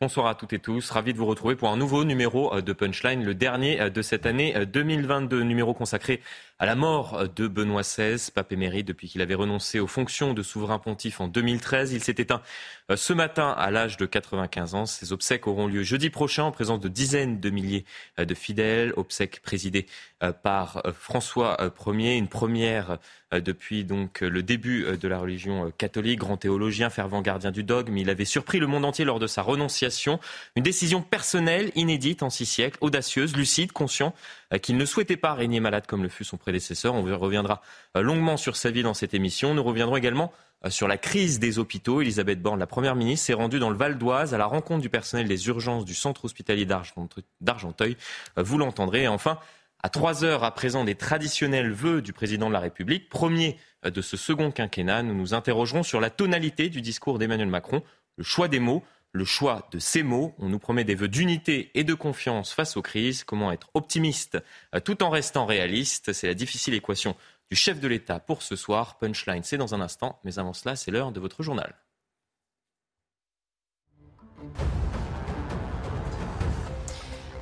Bonsoir à toutes et tous, ravi de vous retrouver pour un nouveau numéro euh, de Punchline, le dernier euh, de cette année 2022, euh, numéro consacré à la mort de Benoît XVI, pape émérite depuis qu'il avait renoncé aux fonctions de souverain pontife en 2013. Il s'est éteint ce matin à l'âge de 95 ans. Ses obsèques auront lieu jeudi prochain en présence de dizaines de milliers de fidèles. Obsèques présidées par François Ier, une première depuis donc le début de la religion catholique, grand théologien, fervent gardien du dogme. Il avait surpris le monde entier lors de sa renonciation. Une décision personnelle, inédite en six siècles, audacieuse, lucide, conscient qu'il ne souhaitait pas régner malade comme le fut son prédécesseur. On reviendra euh, longuement sur sa vie dans cette émission. Nous reviendrons également euh, sur la crise des hôpitaux. Elisabeth Borne, la Première ministre, s'est rendue dans le Val d'Oise à la rencontre du personnel des urgences du centre hospitalier d'Argenteuil. Euh, vous l'entendrez. Et enfin, à trois heures à présent des traditionnels vœux du président de la République, premier de ce second quinquennat, nous nous interrogerons sur la tonalité du discours d'Emmanuel Macron, le choix des mots, le choix de ces mots. On nous promet des vœux d'unité et de confiance face aux crises. Comment être optimiste euh, tout en restant réaliste? C'est la difficile équation du chef de l'État pour ce soir. Punchline, c'est dans un instant. Mais avant cela, c'est l'heure de votre journal.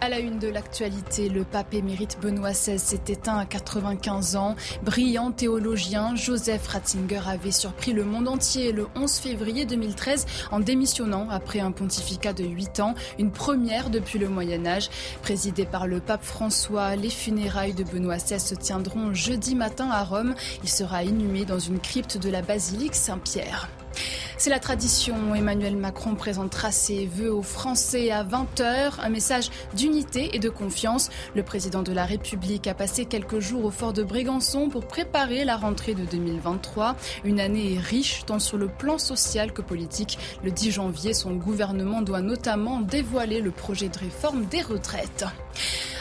À la une de l'actualité, le pape émérite Benoît XVI s'est éteint à 95 ans. Brillant théologien, Joseph Ratzinger avait surpris le monde entier le 11 février 2013 en démissionnant après un pontificat de 8 ans, une première depuis le Moyen Âge. Présidé par le pape François, les funérailles de Benoît XVI se tiendront jeudi matin à Rome. Il sera inhumé dans une crypte de la basilique Saint-Pierre. C'est la tradition. Emmanuel Macron présentera ses vœux aux Français à 20h. Un message d'unité et de confiance. Le président de la République a passé quelques jours au fort de Brégançon pour préparer la rentrée de 2023. Une année riche tant sur le plan social que politique. Le 10 janvier, son gouvernement doit notamment dévoiler le projet de réforme des retraites.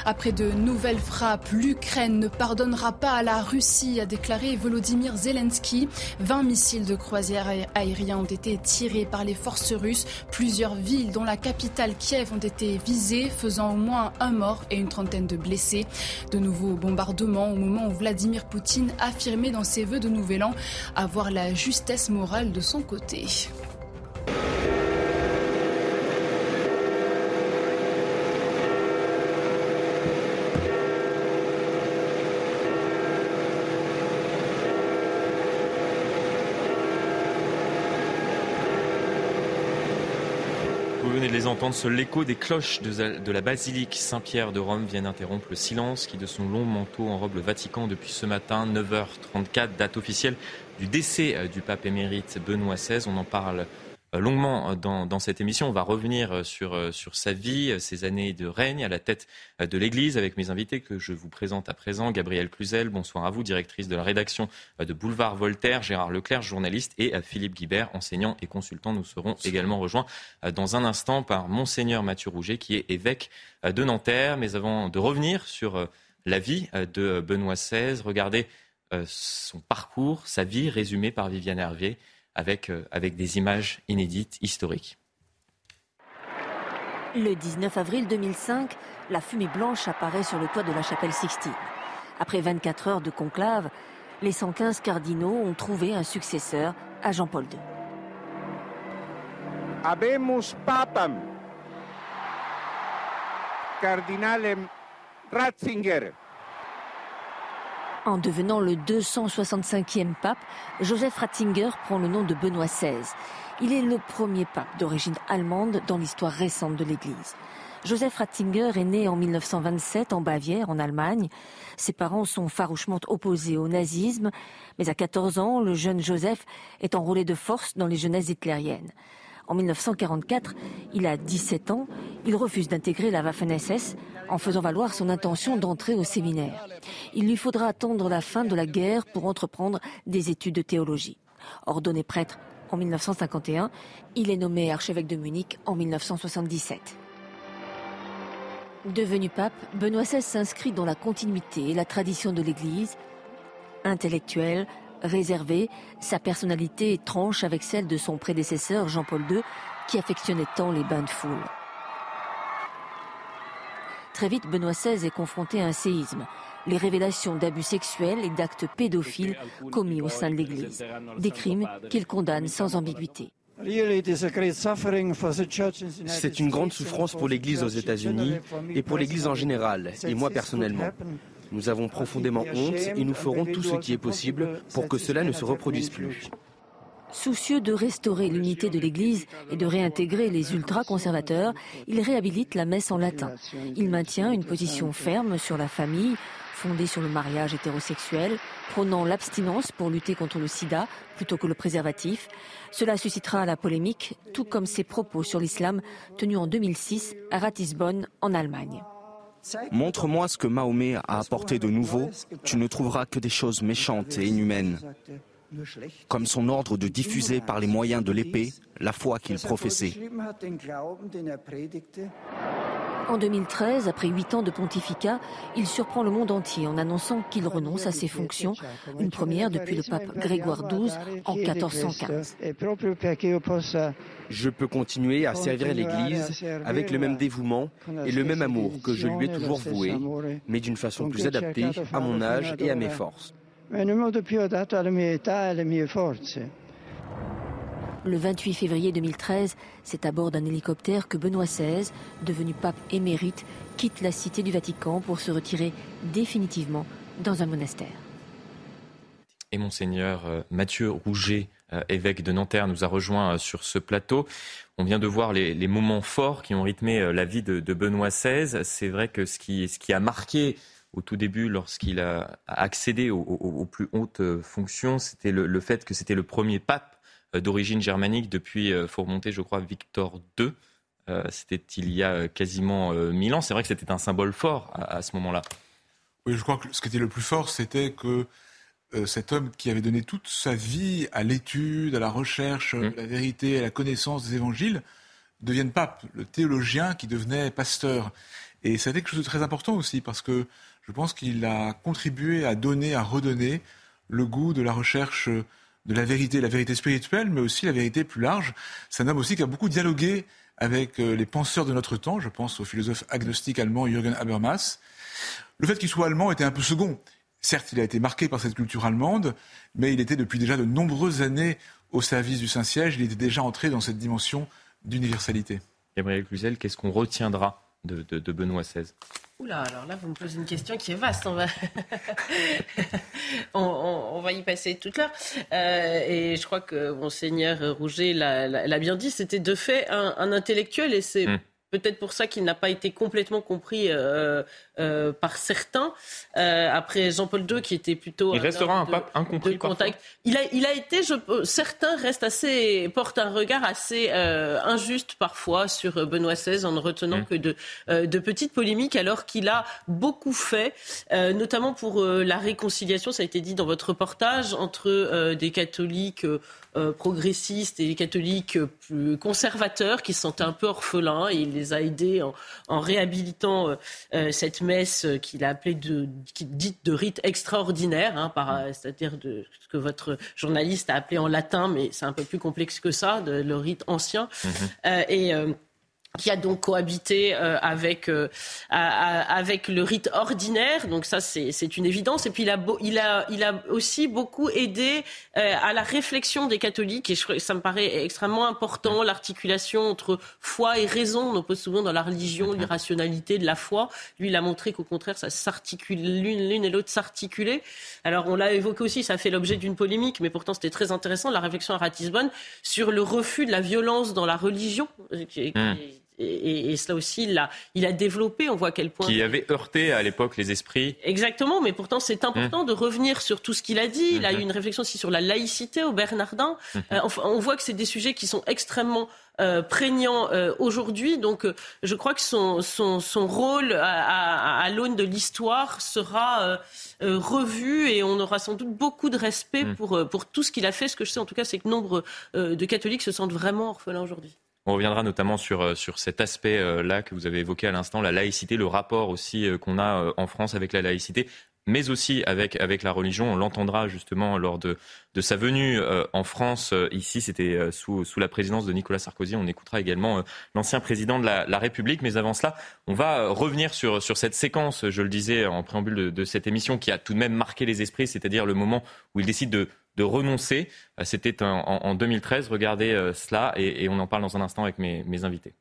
Après de nouvelles frappes, l'Ukraine ne pardonnera pas à la Russie, a déclaré Volodymyr Zelensky. 20 missiles de croisière aériens ont été tirés par les forces russes. Plusieurs villes, dont la capitale Kiev, ont été visées, faisant au moins un mort et une trentaine de blessés. De nouveaux bombardements au moment où Vladimir Poutine affirmait dans ses vœux de Nouvel An avoir la justesse morale de son côté. Les entendre, seul l'écho des cloches de, la basilique Saint-Pierre de Rome vient interrompre le silence qui, de son long manteau, enrobe le Vatican depuis ce matin, 9h34, date officielle du décès euh, du pape émérite Benoît XVI. On en parle longuement dans, dans, cette émission. On va revenir euh, sur, euh, sur sa vie, ses années de règne à la tête de l'Église avec mes invités que je vous présente à présent. Gabrielle Cluzel, bonsoir à vous, directrice de la rédaction de Boulevard Voltaire, Gérard Leclerc, journaliste, et Philippe Guibert, enseignant et consultant. Nous serons également rejoints dans un instant par Monseigneur Mathieu Rouget, qui est évêque de Nanterre. Mais avant de revenir sur la vie de Benoît XVI, regardez son parcours, sa vie résumée par Viviane Hervier avec, euh, avec des images inédites, historiques. Le 19 avril 2005, la fumée blanche apparaît sur le toit de la chapelle Sixtine. Après 24 heures de conclave, les 115 cardinaux ont trouvé un successeur à Jean-Paul II. Habemus papam, cardinalem Ratzinger. En devenant le 265e pape, Joseph Ratzinger prend le nom de Benoît XVI. Il est le premier pape d'origine allemande dans l'histoire récente de l'Église. Joseph Ratzinger est né en 1927 en Bavière, en Allemagne. Ses parents sont farouchement opposés au nazisme, mais à 14 ans, le jeune Joseph est enrôlé de force dans les jeunesses hitlériennes. En 1944, il a 17 ans, il refuse d'intégrer la Waffen-SS en faisant valoir son intention d'entrer au séminaire. Il lui faudra attendre la fin de la guerre pour entreprendre des études de théologie. Ordonné prêtre en 1951, il est nommé archevêque de Munich en 1977. Devenu pape, Benoît XVI s'inscrit dans la continuité et la tradition de l'Église. Intellectuel, réservé, sa personnalité tranche avec celle de son prédécesseur Jean-Paul II, qui affectionnait tant les bains de foule. Très vite, Benoît XVI est confronté à un séisme les révélations d'abus sexuels et d'actes pédophiles commis au sein de l'Église, des crimes qu'il condamne sans ambiguïté. C'est une grande souffrance pour l'Église aux États-Unis et pour l'Église en général, et moi personnellement. Nous avons profondément honte et nous ferons tout ce qui est possible pour que cela ne se reproduise plus. Soucieux de restaurer l'unité de l'Église et de réintégrer les ultra-conservateurs, il réhabilite la messe en latin. Il maintient une position ferme sur la famille, fondée sur le mariage hétérosexuel, prônant l'abstinence pour lutter contre le sida plutôt que le préservatif. Cela suscitera la polémique, tout comme ses propos sur l'islam tenus en 2006 à Ratisbonne, en Allemagne. Montre-moi ce que Mahomet a apporté de nouveau, tu ne trouveras que des choses méchantes et inhumaines, comme son ordre de diffuser par les moyens de l'épée la foi qu'il professait. En 2013, après huit ans de pontificat, il surprend le monde entier en annonçant qu'il renonce à ses fonctions, une première depuis le pape Grégoire XII en 1415. Je peux continuer à servir l'Église avec le même dévouement et le même amour que je lui ai toujours voué, mais d'une façon plus adaptée à mon âge et à mes forces. Le 28 février 2013, c'est à bord d'un hélicoptère que Benoît XVI, devenu pape émérite, quitte la cité du Vatican pour se retirer définitivement dans un monastère. Et monseigneur euh, Mathieu Rouget, euh, évêque de Nanterre, nous a rejoint euh, sur ce plateau. On vient de voir les, moments forts qui ont rythmé la vie de, Benoît XVI. C'est vrai que ce qui, a marqué au tout début, lorsqu'il a accédé aux, plus hautes fonctions, c'était le, fait que c'était le premier pape d'origine germanique depuis, il euh, faut remonter, je crois, Victor II. Euh, c'était il y a quasiment mille ans. C'est vrai que c'était un symbole fort à, ce moment-là. Oui, je crois que ce qui était le plus fort, c'était que cet homme qui avait donné toute sa vie à l'étude, à la recherche, mmh. à la vérité, à la connaissance des évangiles, devienne pape, le théologien qui devenait pasteur. Et c'était quelque chose de très important aussi, parce que je pense qu'il a contribué à donner, à redonner le goût de la recherche de la vérité, la vérité spirituelle, mais aussi la vérité plus large. C'est un homme aussi qui a beaucoup dialogué avec euh, les penseurs de notre temps. Je pense au philosophe agnostique allemand Jürgen Habermas. Le fait qu'il soit allemand était un peu second. Certes, il a été marqué par cette culture allemande, mais il était depuis déjà de nombreuses années au service du Saint-Siège. Il était déjà entré dans cette dimension d'universalité. Gabriel Cluzel, qu'est-ce qu'on retiendra de, de Benoît XVI Oula, alors là, vous me posez une question qui est vaste. On va, y passer toute l'heure. Euh, et je crois que Monseigneur Rouget l'a bien dit, c'était de fait un, un intellectuel et c'est. Hmm. Peut-être pour ça qu'il n'a pas été complètement compris euh, euh, par certains. Euh, après Jean-Paul II, qui était plutôt. Il restera un pape incompris. contact. Il a, il a été, je, certains restent assez, portent un regard assez injuste parfois sur Benoît XVI en ne retenant mmh. que de, de petites polémiques, alors qu'il a beaucoup fait, notamment pour la réconciliation, ça a été dit dans votre reportage, entre des catholiques euh, progressistes et catholiques plus conservateurs qui se sentaient un peu orphelins et il les a aidés en, réhabilitant euh, euh, cette messe qu'il a appelée de, dite de rite extraordinaire, hein, c'est-à-dire de ce que votre journaliste a appelé en latin, mais c'est un peu plus complexe que ça, de, le rite ancien. Mm-hmm. et qui a donc cohabité euh, avec euh, avec le rite ordinaire. Donc ça c'est une évidence. Et puis il a il a il a aussi beaucoup aidé euh, à la réflexion des catholiques. Et je, ça me paraît extrêmement important l'articulation entre foi et raison. On oppose souvent dans la religion l'irrationalité de la foi. Lui il a montré qu'au contraire ça s'articule l'une l'une et l'autre s'articulaient. Alors on l'a évoqué aussi ça a fait l'objet d'une polémique mais pourtant c'était très intéressant la réflexion à Ratisbonne sur le refus de la violence dans la religion qui, qui, et, cela aussi, il a, il a développé, on voit à quel point... Qui avait heurté à l'époque les esprits. Exactement, mais pourtant c'est important mmh. de revenir sur tout ce qu'il a dit. Il a eu mmh. une réflexion aussi sur la laïcité au Bernardin. Mmh. Euh, on voit que c'est des sujets qui sont extrêmement euh, prégnant euh, aujourd'hui. Donc, euh, je crois que son, son, son rôle à, à, l'aune de l'histoire sera revu et on aura sans doute beaucoup de respect pour, pour tout ce qu'il a fait. Ce que je sais en tout cas, c'est que nombre de catholiques se sentent vraiment orphelins aujourd'hui. On reviendra notamment sur, sur cet aspect-là que vous avez évoqué à l'instant, la laïcité, le rapport aussi qu'on a en France avec la laïcité mais aussi avec, avec la religion. On l'entendra justement lors de, de sa venue euh, en France. Euh, ici, c'était euh, sous, sous la présidence de Nicolas Sarkozy. On écoutera également l'ancien président de la, la, République. Mais avant cela, on va revenir sur, sur cette séquence, je le disais en préambule de, de, cette émission, qui a tout de même marqué les esprits, c'est-à-dire le moment où il décide de, de renoncer. C'était en, en, 2013. Regardez cela et, et, on en parle dans un instant avec mes, mes invités.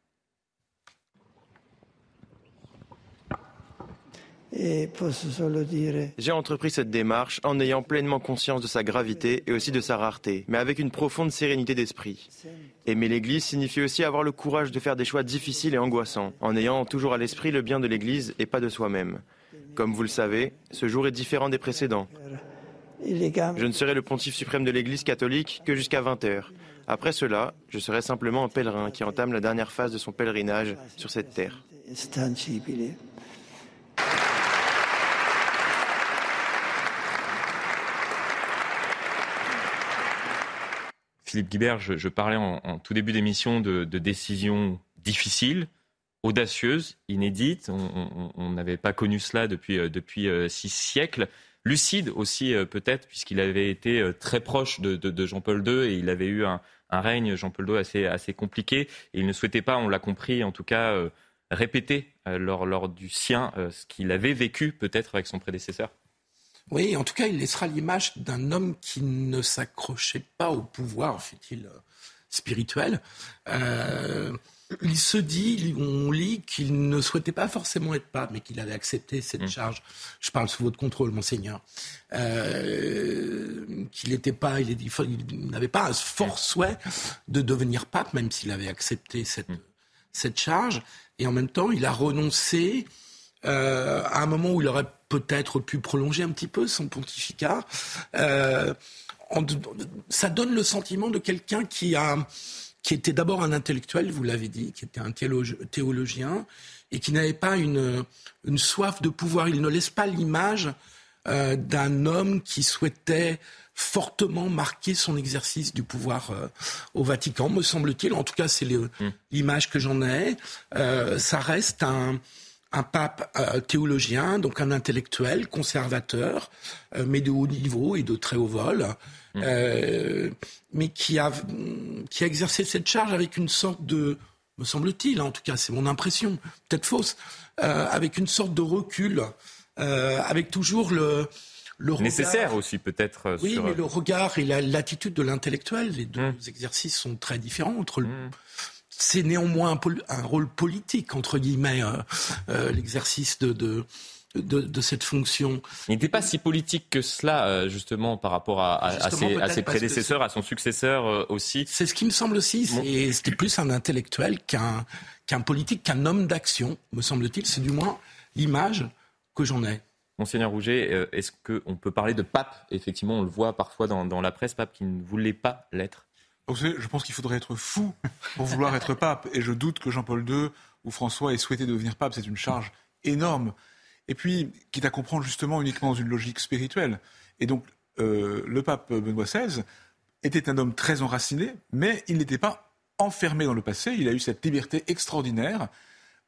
J'ai entrepris cette démarche en ayant pleinement conscience de sa gravité et aussi de sa rareté, mais avec une profonde sérénité d'esprit. Aimer l'Église signifie aussi avoir le courage de faire des choix difficiles et angoissants, en ayant toujours à l'esprit le bien de l'Église et pas de soi-même. Comme vous le savez, ce jour est différent des précédents. Je ne serai le pontife suprême de l'Église catholique que jusqu'à 20 heures. Après cela, je serai simplement un pèlerin qui entame la dernière phase de son pèlerinage sur cette terre. Philippe Guibert, je, parlais en, tout début d'émission de, décisions difficiles, audacieuses, inédites. On n'avait pas connu cela depuis, euh, depuis euh, six siècles. Lucide aussi, euh, peut-être, puisqu'il avait été très proche de, Jean-Paul II et il avait eu un, règne, Jean-Paul II, assez, assez compliqué. Et il ne souhaitait pas, on l'a compris, en tout cas, répéter lors, lors du sien ce qu'il avait vécu, peut-être, avec son prédécesseur. Oui, en tout cas, il laissera l'image d'un homme qui ne s'accrochait pas au pouvoir, fait-il, euh, spirituel. Il se dit, on lit qu'il ne souhaitait pas forcément être pape, mais qu'il avait accepté cette mm. charge. Je parle sous votre contrôle, monseigneur. Euh, qu'il n'était pas, il, il n'avait pas un fort souhait de devenir pape, même s'il avait accepté cette, mm. cette charge. Et en même temps, il a renoncé euh, à un moment où il aurait peut-être pu prolonger un petit peu son pontificat. Euh, ça donne le sentiment de quelqu'un qui a qui était d'abord un intellectuel, vous l'avez dit, qui était un théologien, et qui n'avait pas une, une, soif de pouvoir. Il ne laisse pas l'image euh, d'un homme qui souhaitait fortement marquer son exercice du pouvoir euh, au Vatican, me semble-t-il. En tout cas, c'est mm. l'image que j'en ai. Euh, ça reste un, un pape euh, théologien, donc un intellectuel, conservateur, mais de haut niveau et de très haut vol, mmh. euh, mais qui a, qui a exercé cette charge avec une sorte de, me semble-t-il, en tout cas c'est mon impression, peut-être fausse, avec une sorte de recul, avec toujours le, le regard, nécessaire aussi peut-être. Oui, mais le regard et l'attitude de l'intellectuel, les deux mmh. exercices sont très différents entre le, mmh c'est néanmoins un, rôle politique, entre guillemets, euh, euh, l'exercice de, de, cette fonction. Il n'était pas si politique que cela, euh, justement, par rapport à, ses, prédécesseurs, à son successeur aussi. C'est ce qui me semble aussi. C'était plus un intellectuel qu'un qu'un politique, qu'un homme d'action, me semble-t-il. C'est du moins l'image que j'en ai. Monseigneur Rouget, est-ce qu'on peut parler de pape? Effectivement, on le voit parfois dans, dans la presse, pape qui ne voulait pas l'être je pense qu'il faudrait être fou pour vouloir être pape. Et je doute que Jean-Paul II ou François aient souhaité devenir pape. C'est une charge énorme. Et puis, quitte à comprendre justement uniquement dans une logique spirituelle. Et donc, euh, le pape Benoît XVI était un homme très enraciné, mais il n'était pas enfermé dans le passé. Il a eu cette liberté extraordinaire,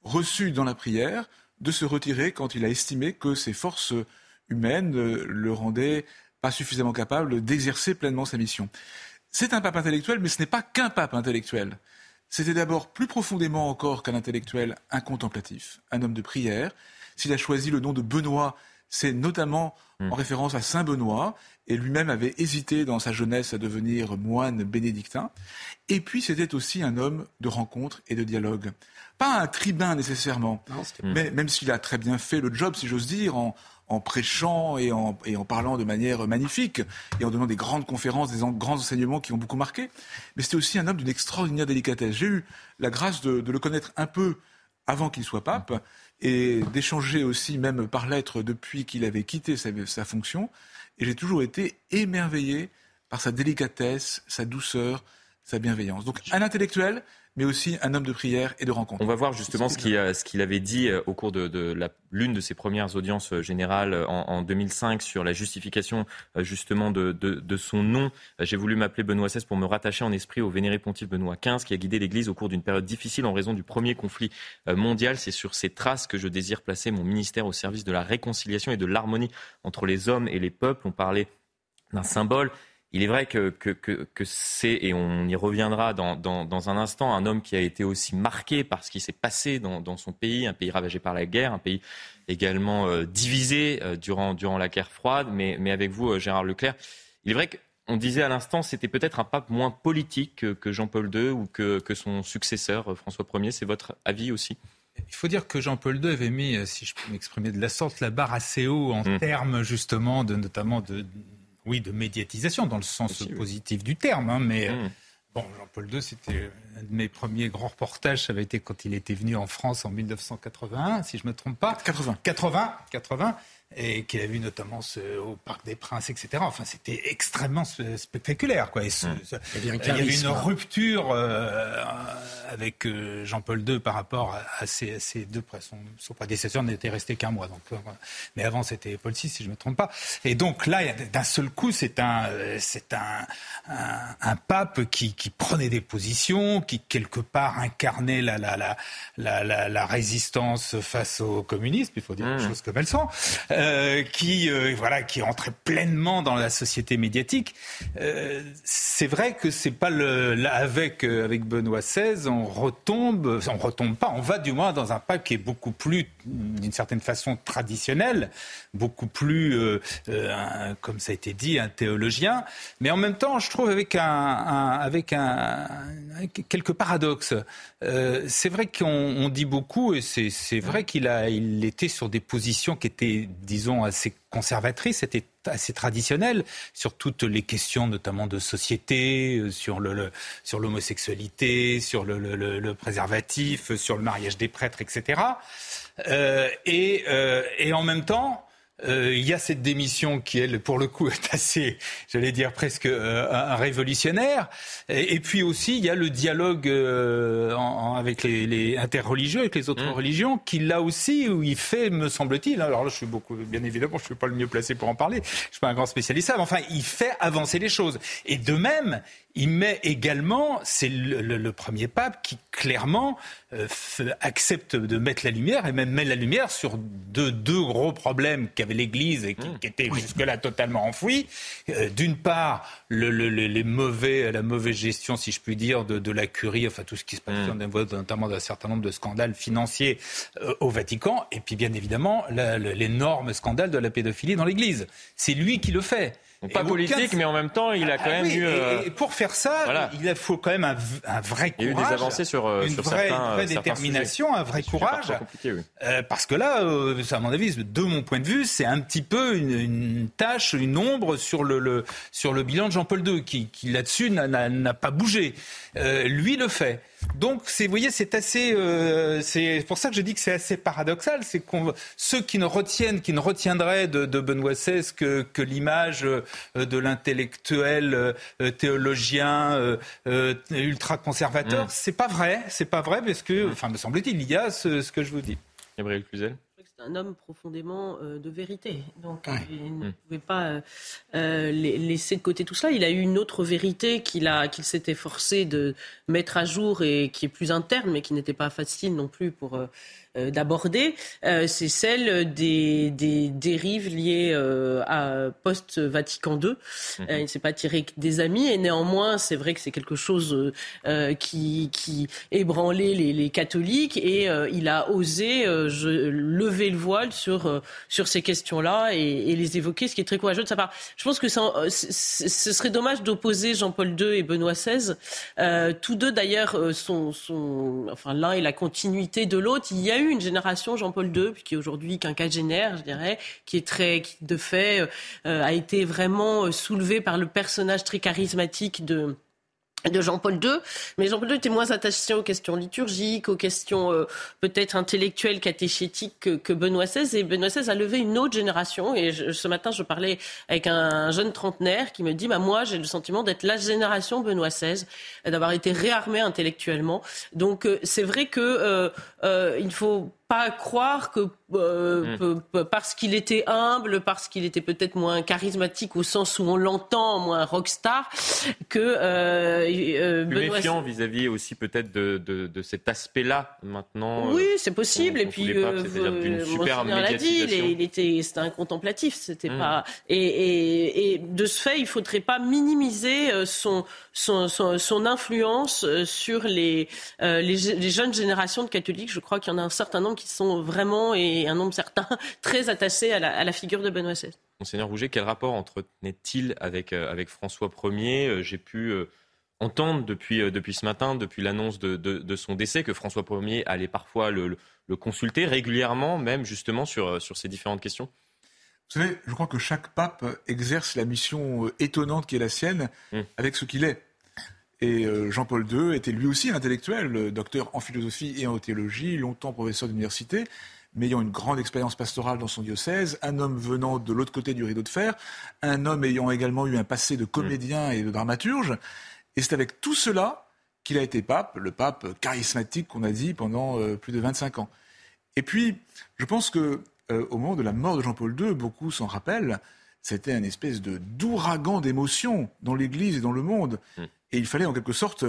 reçue dans la prière, de se retirer quand il a estimé que ses forces humaines le rendaient pas suffisamment capable d'exercer pleinement sa mission. C'est un pape intellectuel, mais ce n'est pas qu'un pape intellectuel. C'était d'abord plus profondément encore qu'un intellectuel, un contemplatif, un homme de prière. S'il a choisi le nom de Benoît, c'est notamment hmm. en référence à Saint Benoît, et lui-même avait hésité dans sa jeunesse à devenir moine bénédictin. Et puis c'était aussi un homme de rencontre et de dialogue. Pas un tribun nécessairement, mais même s'il a très bien fait le job, si j'ose dire, en, en prêchant et en, et en, parlant de manière magnifique et en donnant des grandes conférences, des grands enseignements qui ont beaucoup marqué. Mais c'était aussi un homme d'une extraordinaire délicatesse. J'ai eu la grâce de, de, le connaître un peu avant qu'il soit pape et d'échanger aussi même par lettre depuis qu'il avait quitté sa, sa fonction. Et j'ai toujours été émerveillé par sa délicatesse, sa douceur, sa bienveillance. Donc un intellectuel, mais aussi un homme de prière et de rencontre. On va voir justement ce qu'il, ce qu'il avait dit euh, au cours de, de la, l'une de ses premières audiences euh, générales euh, en, en 2005 sur la justification justement de, de, de son nom. J'ai voulu m'appeler Benoît XVI pour me rattacher en esprit au vénéré pontife Benoît XV qui a guidé l'Église au cours d'une période difficile en raison du premier conflit mondial. C'est sur ces traces que je désire placer mon ministère au service de la réconciliation et de l'harmonie entre les hommes et les peuples. On parlait d'un symbole. Il est vrai que, que, que, que c'est, et on y reviendra dans, dans, dans, un instant, un homme qui a été aussi marqué par ce qui s'est passé dans, dans, son pays, un pays ravagé par la guerre, un pays également euh, divisé euh, durant, durant la guerre froide. Mais, mais avec vous, euh, Gérard Leclerc, il est vrai qu'on disait à l'instant, c'était peut-être un pape moins politique que, que Jean-Paul II ou que, que son successeur, François Ier. C'est votre avis aussi? Il faut dire que Jean-Paul II avait mis, si je peux m'exprimer de la sorte, la barre assez haut en mmh. termes justement de notamment de, oui, de médiatisation, dans le sens positif du terme. Hein, mais mmh. bon, Jean-Paul II, c'était un de mes premiers grands reportages. Ça avait été quand il était venu en France en 1981, si je ne me trompe pas. 80. 80, 80 et qu'il a vu notamment au Parc des Princes, etc. Enfin, c'était extrêmement spectaculaire. Quoi. Et mmh. il y avait une rupture euh, avec euh, Jean-Paul II par rapport à, ses, deux son, son prédécesseur n'était resté qu'un mois. Donc, euh, mais avant, c'était Paul VI, si je ne me trompe pas. Et donc là, d'un seul coup, c'est un, c'est un, un, pape qui, qui, prenait des positions, qui quelque part incarnait la, la, la, la, la résistance face aux communistes, il faut dire les mmh. choses comme elles sont. Euh, qui euh, voilà qui entrait pleinement dans la société médiatique. Euh, c'est vrai que c'est pas le là, avec avec Benoît XVI, on retombe, on retombe pas, on va du moins dans un pape qui est beaucoup plus d'une certaine façon traditionnel, beaucoup plus un, comme ça a été dit un théologien, mais en même temps je trouve avec un, un avec un, quelques paradoxes. c'est vrai qu'on dit beaucoup et c'est vrai qu'il a il était sur des positions qui étaient disons, assez conservatrice, c'était assez traditionnelle sur toutes les questions, notamment de société, euh, sur le, sur l'homosexualité, sur le, préservatif, sur le mariage des prêtres, etc. Euh, et, euh, et en même temps, euh, il y a cette démission qui, elle, pour le coup, est assez, j'allais dire, presque euh, un révolutionnaire. Et, puis aussi, il y a le dialogue euh, en, avec les, les, interreligieux, avec les autres mmh. religions, qui là aussi, où il fait, me semble-t-il, hein, alors là, je suis beaucoup, bien évidemment, je suis pas le mieux placé pour en parler, je suis pas un grand spécialiste, mais enfin, il fait avancer les choses. Et de même, il met également, c'est le, premier pape qui clairement euh, accepte de mettre la lumière et même met la lumière sur deux, deux gros problèmes qu'avait l'Église et qui, mmh. étaient jusque-là totalement enfouis. Euh, d'une part, le, les mauvais, la mauvaise gestion, si je puis dire, de, la curie, enfin tout ce qui se passe, mmh. notamment d'un certain nombre de scandales financiers euh, au Vatican, et puis bien évidemment l'énorme scandale de la pédophilie dans l'Église. C'est lui qui le fait pas politique, mais en même temps, il a quand ah même eu. Euh, et, pour faire ça, il faut quand même un, un, vrai courage. Il y a eu des avancées sur, euh, une sur vraie, certains, une vraie détermination, un vrai courage. Oui. Euh, parce que là, euh, à mon avis, de mon point de vue, c'est un petit peu une, une, tâche, une ombre sur le, le sur le bilan de Jean-Paul II, qui, qui là-dessus n'a pas bougé. Euh, lui le fait. Donc, vous voyez, c'est assez. Euh, c'est pour ça que je dis que c'est assez paradoxal. C'est qu'on ceux qui ne retiennent, qui ne retiendraient de, de Benoît XVI que, que l'image euh, de l'intellectuel euh, théologien euh, ultra conservateur, mmh. c'est pas vrai. C'est pas vrai parce que, enfin, me semble-t-il, il y a ce, ce, que je vous dis. Gabriel Cluzel un homme profondément euh, de vérité. Donc, il ne mmh. pouvait pas euh, euh, laisser de côté tout cela. Il a eu une autre vérité qu'il qu'il s'était forcé de mettre à jour et qui est plus interne, mais qui n'était pas facile non plus pour euh, d'aborder, euh, c'est celle des, des dérives liées euh, à post-Vatican II. Mhm. il ne s'est pas tiré des amis et néanmoins, c'est vrai que c'est quelque chose qui, qui ébranlait les, les catholiques et il a osé je, lever le voile sur, sur ces questions-là et, les évoquer, ce qui est très courageux de sa part. Je pense que ce serait dommage d'opposer Jean-Paul II et Benoît XVI. tous deux, d'ailleurs, sont, sont, enfin, l'un est la continuité de l'autre. Il y a eu une génération Jean-Paul II, qui est aujourd'hui quinquagénaire, je dirais, qui est très, qui de fait a été vraiment soulevé par le personnage très charismatique de de Jean-Paul II, mais Jean-Paul II était moins attaché aux questions liturgiques, aux questions euh, peut-être intellectuelles, catéchétiques que, que, Benoît XVI. Et Benoît XVI a levé une autre génération. Et ce matin, je parlais avec un, jeune trentenaire qui me dit bah, Moi, j'ai le sentiment d'être la génération Benoît XVI, d'avoir été réarmé intellectuellement. Donc, euh, c'est vrai que euh, euh, il faut pas croire que euh, mm. parce qu'il était humble, parce qu'il était peut-être moins charismatique au sens où on l'entend, moins rockstar, que euh, euh Plus méfiant vis-à-vis aussi peut-être de, de, de, cet aspect-là maintenant. Oui, c'est possible. Et puis, euh, super l'a dit, il, était, c'était un contemplatif, c'était mm. pas. Et, et, et, de ce fait, il faudrait pas minimiser son son, son, son influence sur les, les, les jeunes générations de catholiques. Je crois qu'il y en a un certain nombre qui sont vraiment, et un nombre certain, très attachés à la, figure de Benoît XVI. Monseigneur Rouget, quel rapport entretenait-il avec, euh, avec François Ier? Euh, J'ai pu euh, entendre depuis, depuis ce matin, depuis l'annonce de, de, son décès, que François Ier allait parfois le, le, consulter régulièrement, même justement sur, sur ces différentes questions. Vous savez, je crois que chaque pape exerce la mission étonnante qui est la sienne mmh. avec ce qu'il est. Et euh, Jean-Paul II était lui aussi un intellectuel, docteur en philosophie et en théologie, longtemps professeur d'université, mais ayant une grande expérience pastorale dans son diocèse, un homme venant de l'autre côté du rideau de fer, un homme ayant également eu un passé de comédien et de dramaturge. Et c'est avec tout cela qu'il a été pape, le pape charismatique qu'on a dit pendant euh, plus de 25 ans. Et puis, je pense que euh, au moment de la mort de Jean-Paul II, beaucoup s'en rappellent, c'était un espèce de d'ouragan d'émotions dans l'Église et dans le monde. Mm. Et il fallait en quelque sorte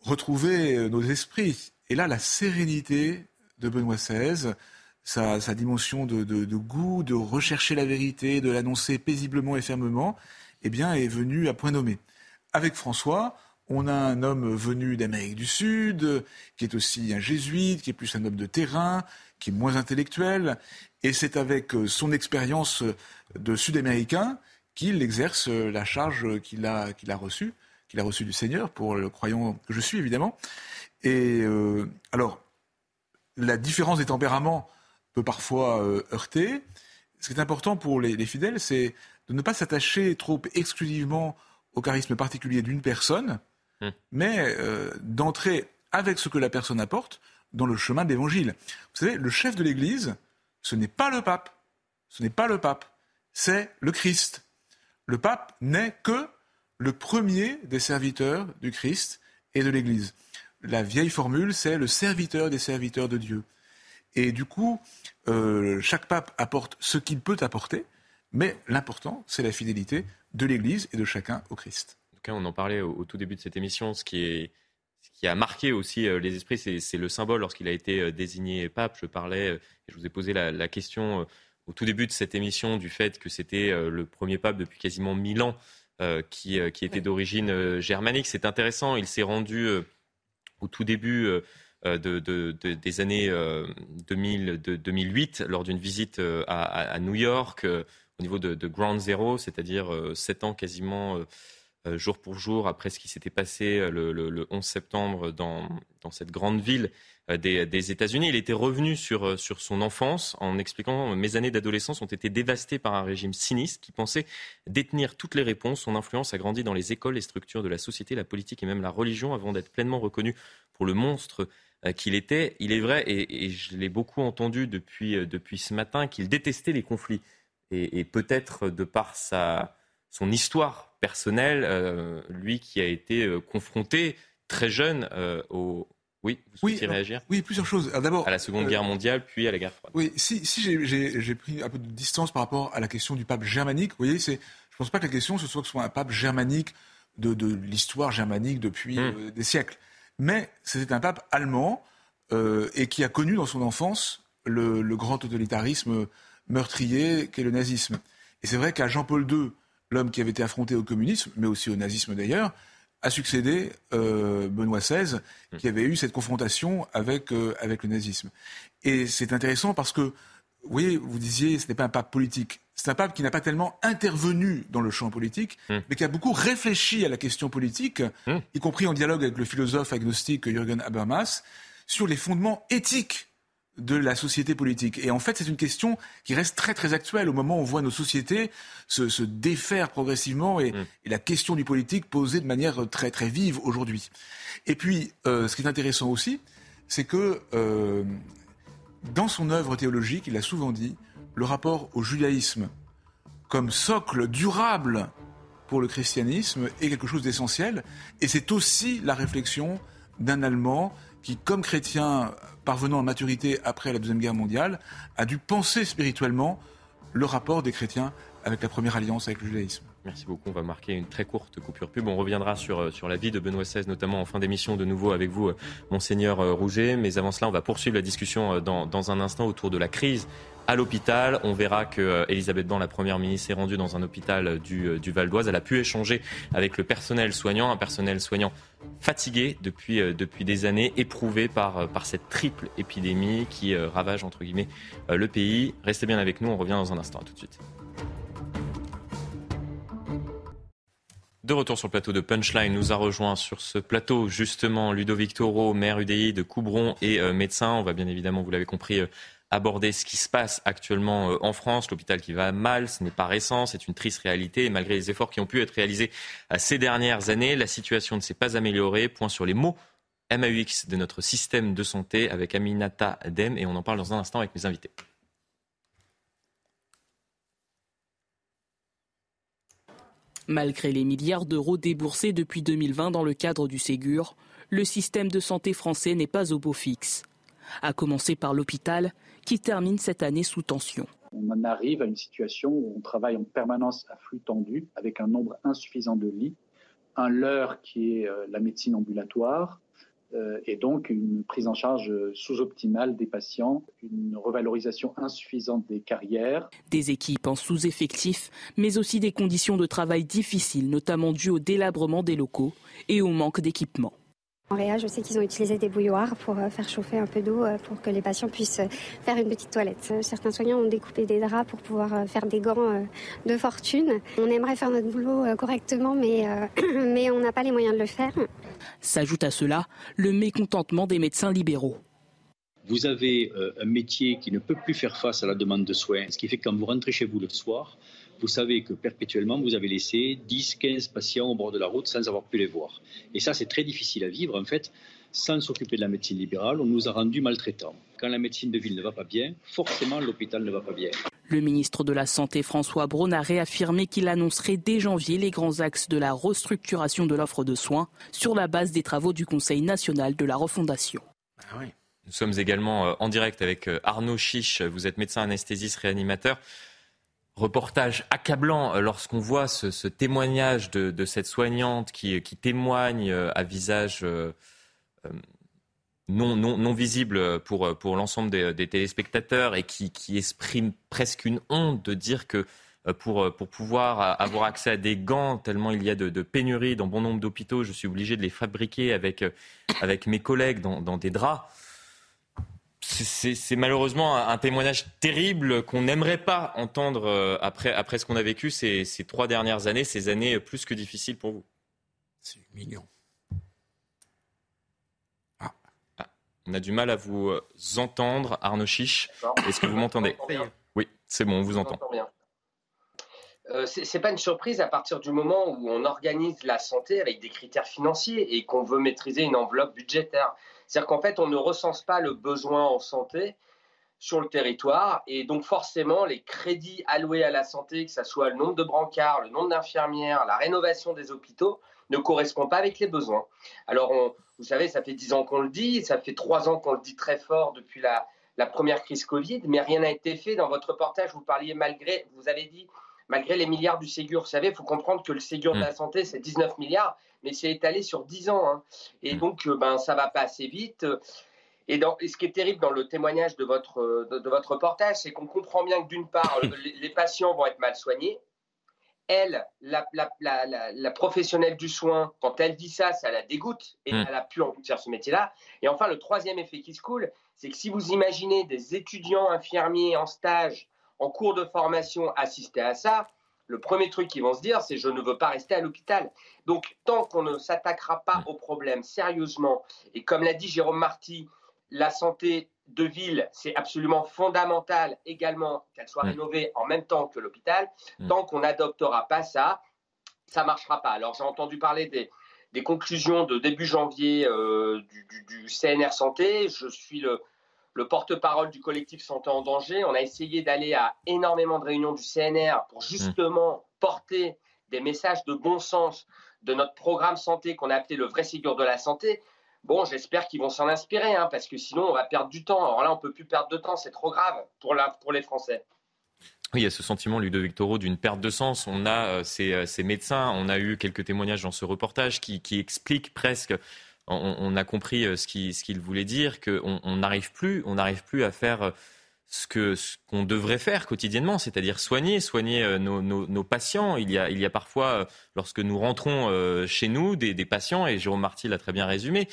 retrouver euh, nos esprits. Et là, la sérénité de Benoît XVI, sa, dimension de, goût, de rechercher la vérité, de l'annoncer paisiblement et fermement, eh bien, est venue à point nommé. Avec François, on a un homme venu d'Amérique du Sud, qui est aussi un jésuite, qui est plus un homme de terrain, qui est moins intellectuel. Et c'est avec euh, son expérience de Sud-Américain qu'il exerce euh, la charge qu'il a, reçue qu'il a reçu du Seigneur, pour le croyant que je suis évidemment. Et euh, alors, la différence des tempéraments peut parfois euh, heurter. Ce qui est important pour les, fidèles, c'est de ne pas s'attacher trop exclusivement au charisme particulier d'une personne, hmm. mais euh, d'entrer avec ce que la personne apporte dans le chemin de l'Évangile. Vous savez, le chef de l'Église, ce n'est pas le pape, ce n'est pas le pape, c'est le Christ. Le pape n'est que le premier des serviteurs du Christ et de l'Église. La vieille formule, c'est le serviteur des serviteurs de Dieu. Et du coup, euh, chaque pape apporte ce qu'il peut apporter, mais l'important, c'est la fidélité de l'Église et de chacun au Christ. Tout cas, on en parlait au, tout début de cette émission. Ce qui, est, ce qui a marqué aussi euh, les esprits, c'est le symbole lorsqu'il a été euh, désigné pape. Je parlais, et je vous ai posé la, la question au tout début de cette émission du fait que c'était le premier pape depuis quasiment mille ans euh, qui, euh, qui, était d'origine euh, germanique. C'est intéressant, il s'est rendu au tout début de, de, des années 2000, 2008 lors d'une visite à, à, New York au niveau de, Ground Zero, c'est-à-dire sept ans quasiment jour pour jour après ce qui s'était passé le, le, le, 11 septembre dans, cette grande ville euh, des, États-Unis. Il était revenu sur, euh, son enfance en expliquant Mes années d'adolescence ont été dévastées par un régime sinistre qui pensait détenir toutes les réponses. Son influence a grandi dans les écoles, les structures de la société, la politique et même la religion avant d'être pleinement reconnu pour le monstre euh, qu'il était. Il est vrai, et, je l'ai beaucoup entendu depuis ce matin, qu'il détestait les conflits. Et, peut-être de par sa, son histoire personnelle, lui qui a été confronté très jeune au, oui, vous souhaitez réagir? Oui, plusieurs choses. D'abord, à la Seconde Guerre mondiale, puis à la guerre froide. Oui, si, si j'ai pris un peu de distance par rapport à la question du pape germanique, vous voyez, je ne pense pas que la question ce soit que ce soit un pape germanique de, de l'histoire germanique depuis hmm. euh, des siècles, mais c'était un pape allemand euh, et qui a connu dans son enfance le, le grand totalitarisme meurtrier qu'est le nazisme. Et c'est vrai qu'à Jean-Paul II, l'homme qui avait été affronté au communisme, mais aussi au nazisme d'ailleurs, a succédé euh, Benoît XVI, qui avait eu cette confrontation avec, euh, avec le nazisme. Et c'est intéressant parce que oui, vous disiez, ce n'est pas un pape politique. C'est un pape qui n'a pas tellement intervenu dans le champ politique, hmm. mais qui a beaucoup réfléchi à la question politique, hmm. y compris en dialogue avec le philosophe agnostique Jürgen Habermas, sur les fondements éthiques de la société politique. Et en fait, c'est une question qui reste très très actuelle au moment où on voit nos sociétés se, défaire progressivement et, la question du politique posée de manière très très vive aujourd'hui. Et puis, euh, ce qui est intéressant aussi, c'est que euh, dans son œuvre théologique, il a souvent dit, le rapport au judaïsme comme socle durable pour le christianisme est quelque chose d'essentiel. Et c'est aussi la réflexion d'un Allemand qui, comme chrétien parvenant à maturité après la Deuxième Guerre mondiale, a dû penser spirituellement le rapport des chrétiens avec la première alliance avec le judaïsme. Merci beaucoup. On va marquer une très courte coupure pub. On reviendra sur, euh, sur la vie de Benoît XVI, notamment en fin d'émission de nouveau avec vous, euh, Monseigneur euh, Rouget. Mais avant cela, on va poursuivre la discussion dans, dans un instant autour de la crise à l'hôpital. On verra que Elisabeth Ban, la première ministre, est rendue dans un hôpital du, du Val d'Oise. Elle a pu échanger avec le personnel soignant, un personnel soignant fatigué depuis, depuis des années, éprouvé par, par cette triple épidémie qui ravage, entre guillemets, le pays. Restez bien avec nous. On revient dans un instant. À tout de suite. De retour sur le plateau de Punchline, nous a rejoint sur ce plateau justement Ludovic Toro, maire UDI de Coubron et euh, médecin. On va bien évidemment, vous l'avez compris, euh, aborder ce qui se passe actuellement euh, en France, l'hôpital qui va mal, ce n'est pas récent, c'est une triste réalité. Et malgré les efforts qui ont pu être réalisés ces dernières années, la situation ne s'est pas améliorée. Point sur les mots MAUX de notre système de santé avec Aminata Dem et on en parle dans un instant avec mes invités. Malgré les milliards d'euros déboursés depuis 2020 dans le cadre du Ségur, le système de santé français n'est pas au beau fixe. À commencer par l'hôpital, qui termine cette année sous tension. On en arrive à une situation où on travaille en permanence à flux tendu, avec un nombre insuffisant de lits, un leurre qui est euh, la médecine ambulatoire, et donc une prise en charge sous-optimale des patients, une revalorisation insuffisante des carrières. Des équipes en sous-effectif, mais aussi des conditions de travail difficiles, notamment dues au délabrement des locaux et au manque d'équipement. En Réa, je sais qu'ils ont utilisé des bouilloires pour euh, faire chauffer un peu d'eau euh, pour que les patients puissent euh, faire une petite toilette. Certains soignants ont découpé des draps pour pouvoir faire des gants de fortune. On aimerait faire notre boulot correctement, mais, mais on n'a pas les moyens de le faire. S'ajoute à cela le mécontentement des médecins libéraux. Vous avez un métier qui ne peut plus faire face à la demande de soins, ce qui fait que quand vous rentrez chez vous le soir, vous savez que perpétuellement, vous avez laissé 10, 15 patients au bord de la route sans avoir pu les voir. Et ça, c'est très difficile à vivre, en fait. Sans s'occuper de la médecine libérale, on nous a rendus maltraitants. Quand la médecine de ville ne va pas bien, forcément l'hôpital ne va pas bien. Le ministre de la Santé François Braun a réaffirmé qu'il annoncerait dès janvier les grands axes de la restructuration de l'offre de soins sur la base des travaux du Conseil national de la refondation. Ah Nous sommes également euh, en direct avec euh, Arnaud Chiche. Vous êtes médecin anesthésiste réanimateur reportage accablant euh, lorsqu'on voit ce, témoignage de, cette soignante qui, témoigne euh, à visage euh, non, non, visible pour, l'ensemble des, téléspectateurs et qui, exprime presque une honte de dire que pour, pouvoir avoir accès à des gants, tellement il y a de, pénuries dans bon nombre d'hôpitaux, je suis obligé de les fabriquer avec, mes collègues dans des draps c'est malheureusement un, témoignage terrible qu'on n'aimerait pas entendre euh, après, après ce qu'on a vécu ces, ces, trois dernières années, ces années plus que difficiles pour vous. C'est mignon. Ah. ah. On a du mal à vous euh, entendre, Arnaud Chiche. Est-ce que vous m'entendez? Oui, c'est bon, on vous entend. Euh, ce n'est pas une surprise à partir du moment où on organise la santé avec des critères financiers et qu'on veut maîtriser une enveloppe budgétaire. C'est-à-dire qu'en fait, on ne recense pas le besoin en santé sur le territoire et donc forcément les crédits alloués à la santé, que ce soit le nombre de brancards, le nombre d'infirmières, la rénovation des hôpitaux, ne correspondent pas avec les besoins. Alors, vous savez, ça fait dix ans qu'on le dit, ça fait trois ans qu'on le dit très fort depuis la, la première crise Covid, mais rien n'a été fait. Dans votre reportage, vous parliez malgré, vous avez dit, malgré les milliards du Ségur. Vous savez, il faut comprendre que le Ségur de la mm. santé, c'est 19 milliards, mais c'est étalé sur 10 ans. Hein. Et mm. donc, euh, ben, ça va pas assez vite. Et, dans, ce qui est terrible dans le témoignage de votre, de, votre reportage, c'est qu'on comprend bien que d'une part, les, patients vont être mal soignés. elle, la, professionnelle du soin, quand elle dit ça, ça la dégoûte et hmm. elle a plus envie de faire ce métier-là. Et enfin, le troisième effet qui se coule, c'est que si vous imaginez des étudiants infirmiers en stage, en cours de formation, assister à ça, le premier truc qu'ils vont se dire, c'est je ne veux pas rester à l'hôpital. Donc, tant qu'on ne s'attaquera pas au problème sérieusement, et comme l'a dit Jérôme Marty, la santé de ville, c'est absolument fondamental également qu'elle soit rénovée en même temps que l'hôpital. Tant qu'on n'adoptera pas ça, ça ne marchera pas. Alors j'ai entendu parler des, conclusions de début janvier euh, du, CNR Santé. Je suis le, porte-parole du collectif Santé en danger. On a essayé d'aller à énormément de réunions du CNR pour justement porter des messages de bon sens de notre programme santé qu'on a appelé le vrai Ségur de la santé. Bon, j'espère qu'ils vont s'en inspirer, hein, parce que sinon, on va perdre du temps. Alors là, on peut plus perdre de temps, c'est trop grave pour, la, pour les Français. Oui, il y a ce sentiment, Ludovic Toro, d'une perte de sens. On a euh, euh, ces, médecins, on a eu quelques témoignages dans ce reportage qui, expliquent presque, on, a compris euh, ce qu'ils ce voulaient dire, qu'on n'arrive plus, on n'arrive plus à faire ce que ce qu'on devrait faire quotidiennement, c'est-à-dire soigner, soigner euh, nos, nos, patients. Il y a, il y a parfois, euh, lorsque nous rentrons euh, chez nous, des, des patients, et Jérôme Marty l'a très bien résumé,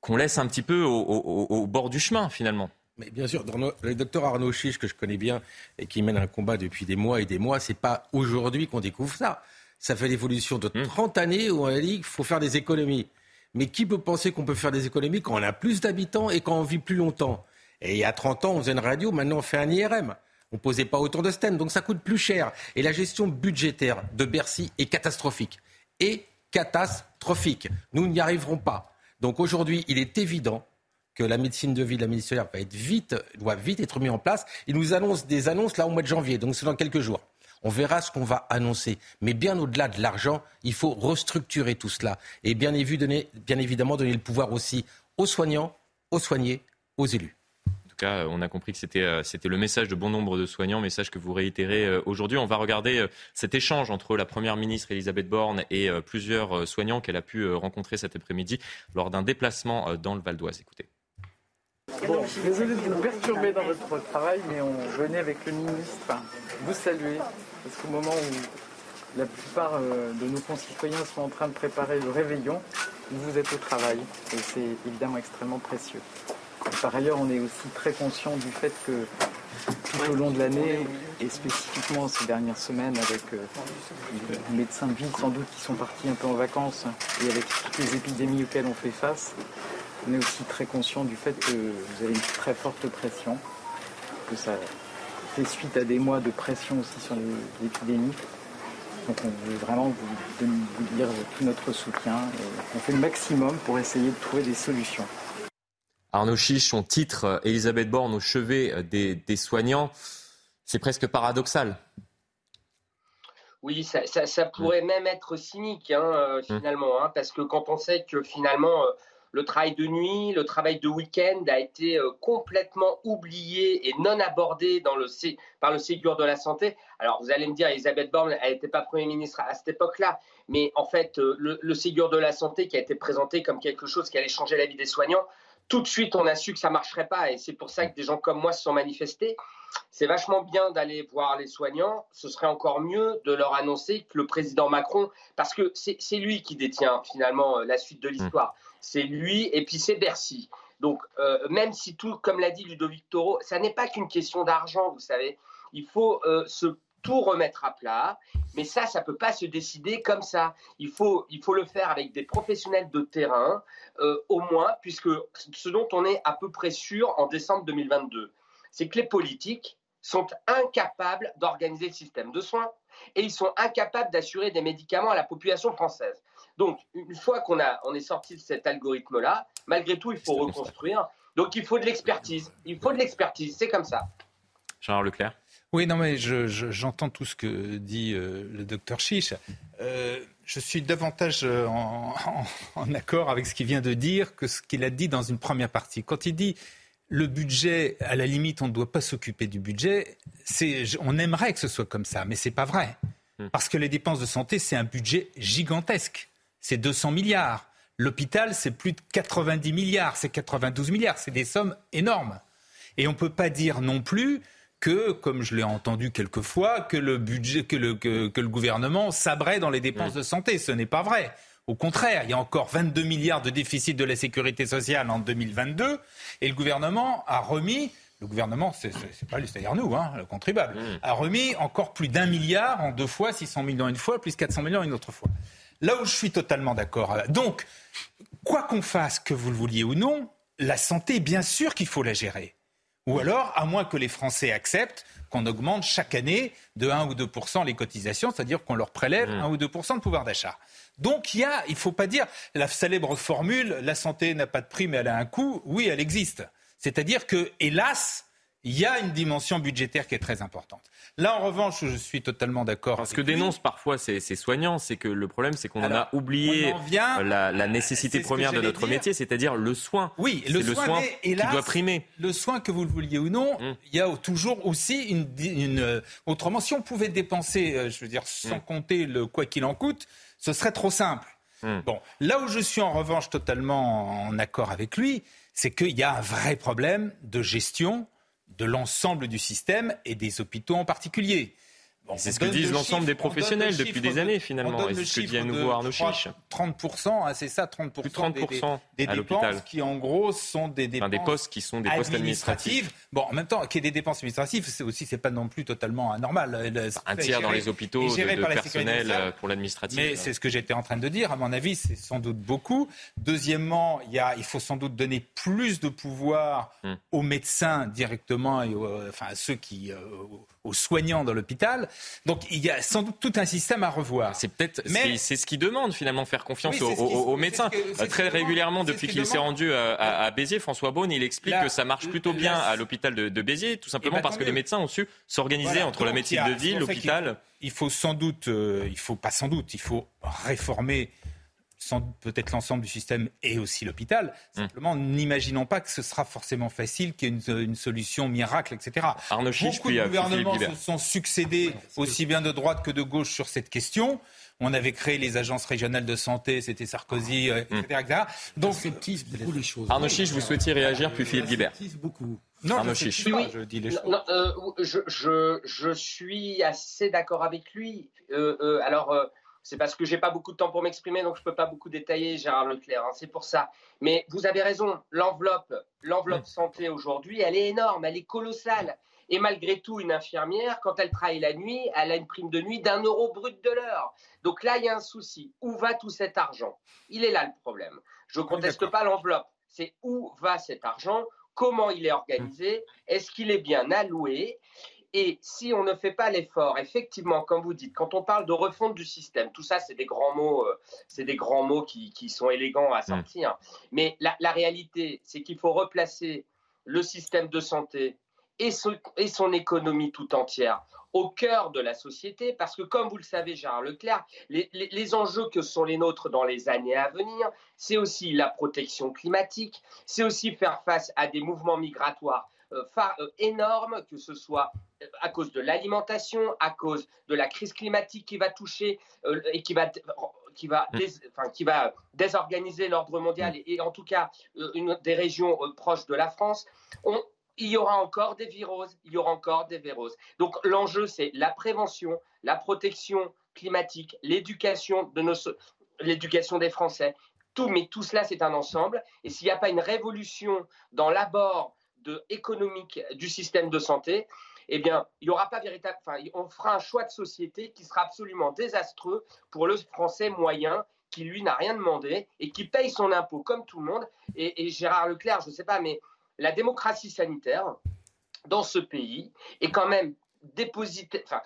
qu'on laisse un petit peu au, au, au, bord du chemin finalement. Mais bien sûr, dans le docteur Arnaud Chiche, que je connais bien et qui mène un combat depuis des mois et des mois, c'est pas aujourd'hui qu'on découvre ça. Ça fait l'évolution de 30 hmm. années où on a dit qu'il faut faire des économies. Mais qui peut penser qu'on peut faire des économies quand on a plus d'habitants et quand on vit plus longtemps? Et il y a 30 ans, on faisait une radio, maintenant on fait un IRM. On ne posait pas autant de STEM, donc ça coûte plus cher. Et la gestion budgétaire de Bercy est catastrophique. Et catastrophique. Nous n'y arriverons pas. Donc aujourd'hui, il est évident que la médecine de ville, la ministère va être vite, doit vite être mise en place. Il nous annonce des annonces là au mois de janvier, donc c'est dans quelques jours. On verra ce qu'on va annoncer. Mais bien au-delà de l'argent, il faut restructurer tout cela. Et bien, bien évidemment donner le pouvoir aussi aux soignants, aux soignés, aux élus on a compris que euh, c'était le message de bon nombre de soignants, message que vous réitérez euh, aujourd'hui. On va regarder euh, cet échange entre la Première ministre Elisabeth Borne et plusieurs soignants qu'elle a pu rencontrer cet après-midi lors d'un déplacement dans le Val d'Oise. Écoutez. désolé de vous perturber dans votre travail, mais on venait avec le ministre vous saluer, parce qu'au moment où la plupart de nos concitoyens sont en train de préparer le réveillon, vous êtes au travail, et c'est évidemment extrêmement précieux. Par ailleurs, on est aussi très conscient du fait que tout au long de l'année, et spécifiquement ces dernières semaines, avec euh, les médecins de ville sans doute qui sont partis un peu en vacances, et avec toutes les épidémies auxquelles on fait face, on est aussi très conscient du fait que vous avez une très forte pression, que ça fait suite à des mois de pression aussi sur l'épidémie. Donc on veut vraiment vous, vous dire tout notre soutien. Et on fait le maximum pour essayer de trouver des solutions. Arnaud Chiche, son titre euh, Elisabeth Borne au chevet euh, des, soignants, c'est presque paradoxal. Oui, ça, pourrait même être cynique hein, euh, mmh. finalement, hein, parce que quand on sait que finalement le travail de nuit, le travail de week-end a été complètement oublié et non abordé dans le, par le Ségur de la santé. Alors vous allez me dire, Elisabeth Borne, elle n'était pas Premier ministre à cette époque-là, mais en fait, le, le Ségur de la santé qui a été présenté comme quelque chose qui allait changer la vie des soignants, tout de suite, on a su que ça marcherait pas. Et c'est pour ça que des gens comme moi se sont manifestés. C'est vachement bien d'aller voir les soignants. Ce serait encore mieux de leur annoncer que le président Macron, parce que c'est lui qui détient finalement euh, la suite de l'histoire. C'est lui et puis c'est Bercy. Donc, euh, même si tout, comme l'a dit Ludovic Toro, ça n'est pas qu'une question d'argent, vous savez. Il faut euh, se tout remettre à plat. Mais ça, ça ne peut pas se décider comme ça. Il faut, il faut le faire avec des professionnels de terrain, euh, au moins, puisque ce dont on est à peu près sûr en décembre 2022, c'est que les politiques sont incapables d'organiser le système de soins et ils sont incapables d'assurer des médicaments à la population française. Donc, une fois qu'on on est sorti de cet algorithme-là, malgré tout, il faut reconstruire. Donc, il faut de l'expertise. Il faut de l'expertise. C'est comme ça. Jean Leclerc oui, non, mais j'entends tout ce que dit euh, le docteur Chiche. Euh, je suis davantage euh, en, accord avec ce qu'il vient de dire que ce qu'il a dit dans une première partie. Quand il dit le budget, à la limite, on ne doit pas s'occuper du budget, on aimerait que ce soit comme ça, mais ce n'est pas vrai. Hmm. Parce que les dépenses de santé, c'est un budget gigantesque. C'est 200 milliards. L'hôpital, c'est plus de 90 milliards, c'est 92 milliards. C'est des sommes énormes. Et on ne peut pas dire non plus que, comme je l'ai entendu quelquefois, que le budget, que le, que, le gouvernement sabrait dans les dépenses de santé. Ce n'est pas vrai. Au contraire, il y a encore 22 milliards de déficit de la sécurité sociale en 2022 et le gouvernement a remis le gouvernement, c'est pas lui, c'est-à-dire nous, hein, le contribuable, mmh. a remis encore plus d'un milliard en deux fois, 600 millions une fois, plus 400 millions une autre fois. Là où je suis totalement d'accord. Donc, quoi qu'on fasse, que vous le vouliez ou non, la santé, bien sûr qu'il faut la gérer. Ou alors, à moins que les Français acceptent qu'on augmente chaque année de 1 ou 2 les cotisations, c'est-à-dire qu'on leur prélève 1 mmh. ou 2% de pouvoir d'achat. Donc il y a, il ne faut pas dire la célèbre formule la santé n'a pas de prix mais elle a un coût. Oui, elle existe. C'est-à-dire que, hélas, il y a une dimension budgétaire qui est très importante. Là, en revanche, je suis totalement d'accord. Ce que dénoncent parfois ces, soignants, c'est que le problème, c'est qu'on en a oublié la, nécessité première de notre métier, c'est-à-dire le soin. Oui, le, soin, qui doit primer. Le soin, que vous le vouliez ou non, hum. il y a toujours aussi une, euh, Autrement, si on pouvait dépenser, euh, je veux dire, sans hum. compter le quoi qu'il en coûte, ce serait trop simple. Hum. Bon, là où je suis en revanche totalement en accord avec lui, c'est qu'il y a un vrai problème de gestion de l'ensemble du système et des hôpitaux en particulier c'est ce que disent l'ensemble des professionnels depuis des années, finalement. Et c'est ce que dit à nouveau Arnaud Chiche. 30%, hein, c'est ça, 30%, 30% des, des dépenses qui, en gros, sont des dépenses. des postes qui sont des postes administratifs. Bon, en même temps, qu'il y ait des dépenses administratives, c'est aussi, c'est pas non plus totalement anormal. Un tiers dans les hôpitaux de, de personnel euh, pour l'administratif. Mais c'est ce que j'étais en train de dire. À mon avis, c'est sans doute beaucoup. Deuxièmement, il, y a, il faut sans doute donner plus de pouvoir hmm. aux médecins directement et enfin, à ceux qui, euh, aux soignants dans l'hôpital. Donc il y a sans doute tout un système à revoir. C'est peut-être c'est ce qui demande finalement faire confiance aux, médecins. Très régulièrement depuis qu'il s'est rendu à, Béziers, François Beaune, il explique que ça marche plutôt bien à l'hôpital de, Béziers, tout simplement eh ben, parce que les médecins ont su s'organiser entre la médecine de ville, l'hôpital. Il faut sans doute, euh, il faut pas sans doute, il faut réformer peut-être l'ensemble du système et aussi l'hôpital. Hum. Simplement, n'imaginons pas que ce sera forcément facile, qu'il y ait une, solution miracle, etc. Arnaud Beaucoup de gouvernements se sont succédés aussi bien de droite que de gauche sur cette question. On avait créé les agences régionales de santé, c'était Sarkozy, etc., hum. etc. Donc, beaucoup les choses. Arnaud Chiche, vous souhaitiez réagir, puis Philippe Guibert. beaucoup. Non, Arnaud Chiche. je dis les choses. Non, euh, je, je, je, suis assez d'accord avec lui. Euh, euh, alors, c'est parce que j'ai pas beaucoup de temps pour m'exprimer, donc je peux pas beaucoup détailler, Gérard Leclerc. Hein, c'est pour ça. Mais vous avez raison. L'enveloppe, l'enveloppe santé aujourd'hui, elle est énorme, elle est colossale. Et malgré tout, une infirmière, quand elle travaille la nuit, elle a une prime de nuit d'un euro brut de l'heure. Donc là, il y a un souci. Où va tout cet argent? Il est là le problème. Je ne conteste pas l'enveloppe. C'est où va cet argent? Comment il est organisé? Est-ce qu'il est bien alloué? Et si on ne fait pas l'effort, effectivement, comme vous dites, quand on parle de refonte du système, tout ça, c'est des grands mots, euh, c'est des grands mots qui, sont élégants à mm. sortir. Mais la, réalité, c'est qu'il faut replacer le système de santé et son, économie tout entière au cœur de la société, parce que comme vous le savez, Gérard Leclerc, les, enjeux que sont les nôtres dans les années à venir, c'est aussi la protection climatique, c'est aussi faire face à des mouvements migratoires euh, euh, énormes, que ce soit à cause de l'alimentation, à cause de la crise climatique qui va toucher euh, et qui va qui va, mm. qui va désorganiser l'ordre mondial mm. et, en tout cas euh, une des régions euh, proches de la France, il y aura encore des viroses, il y aura encore des viroses. Donc l'enjeu, c'est la prévention, la protection climatique, l'éducation de nos, l'éducation des Français. Tout, mais tout cela, c'est un ensemble. Et s'il n'y a pas une révolution dans l'abord de économique du système de santé, eh bien, il y aura pas véritable. Enfin, on fera un choix de société qui sera absolument désastreux pour le Français moyen qui lui n'a rien demandé et qui paye son impôt comme tout le monde. Et, Gérard Leclerc, je ne sais pas, mais la démocratie sanitaire dans ce pays est quand même déposité. Enfin,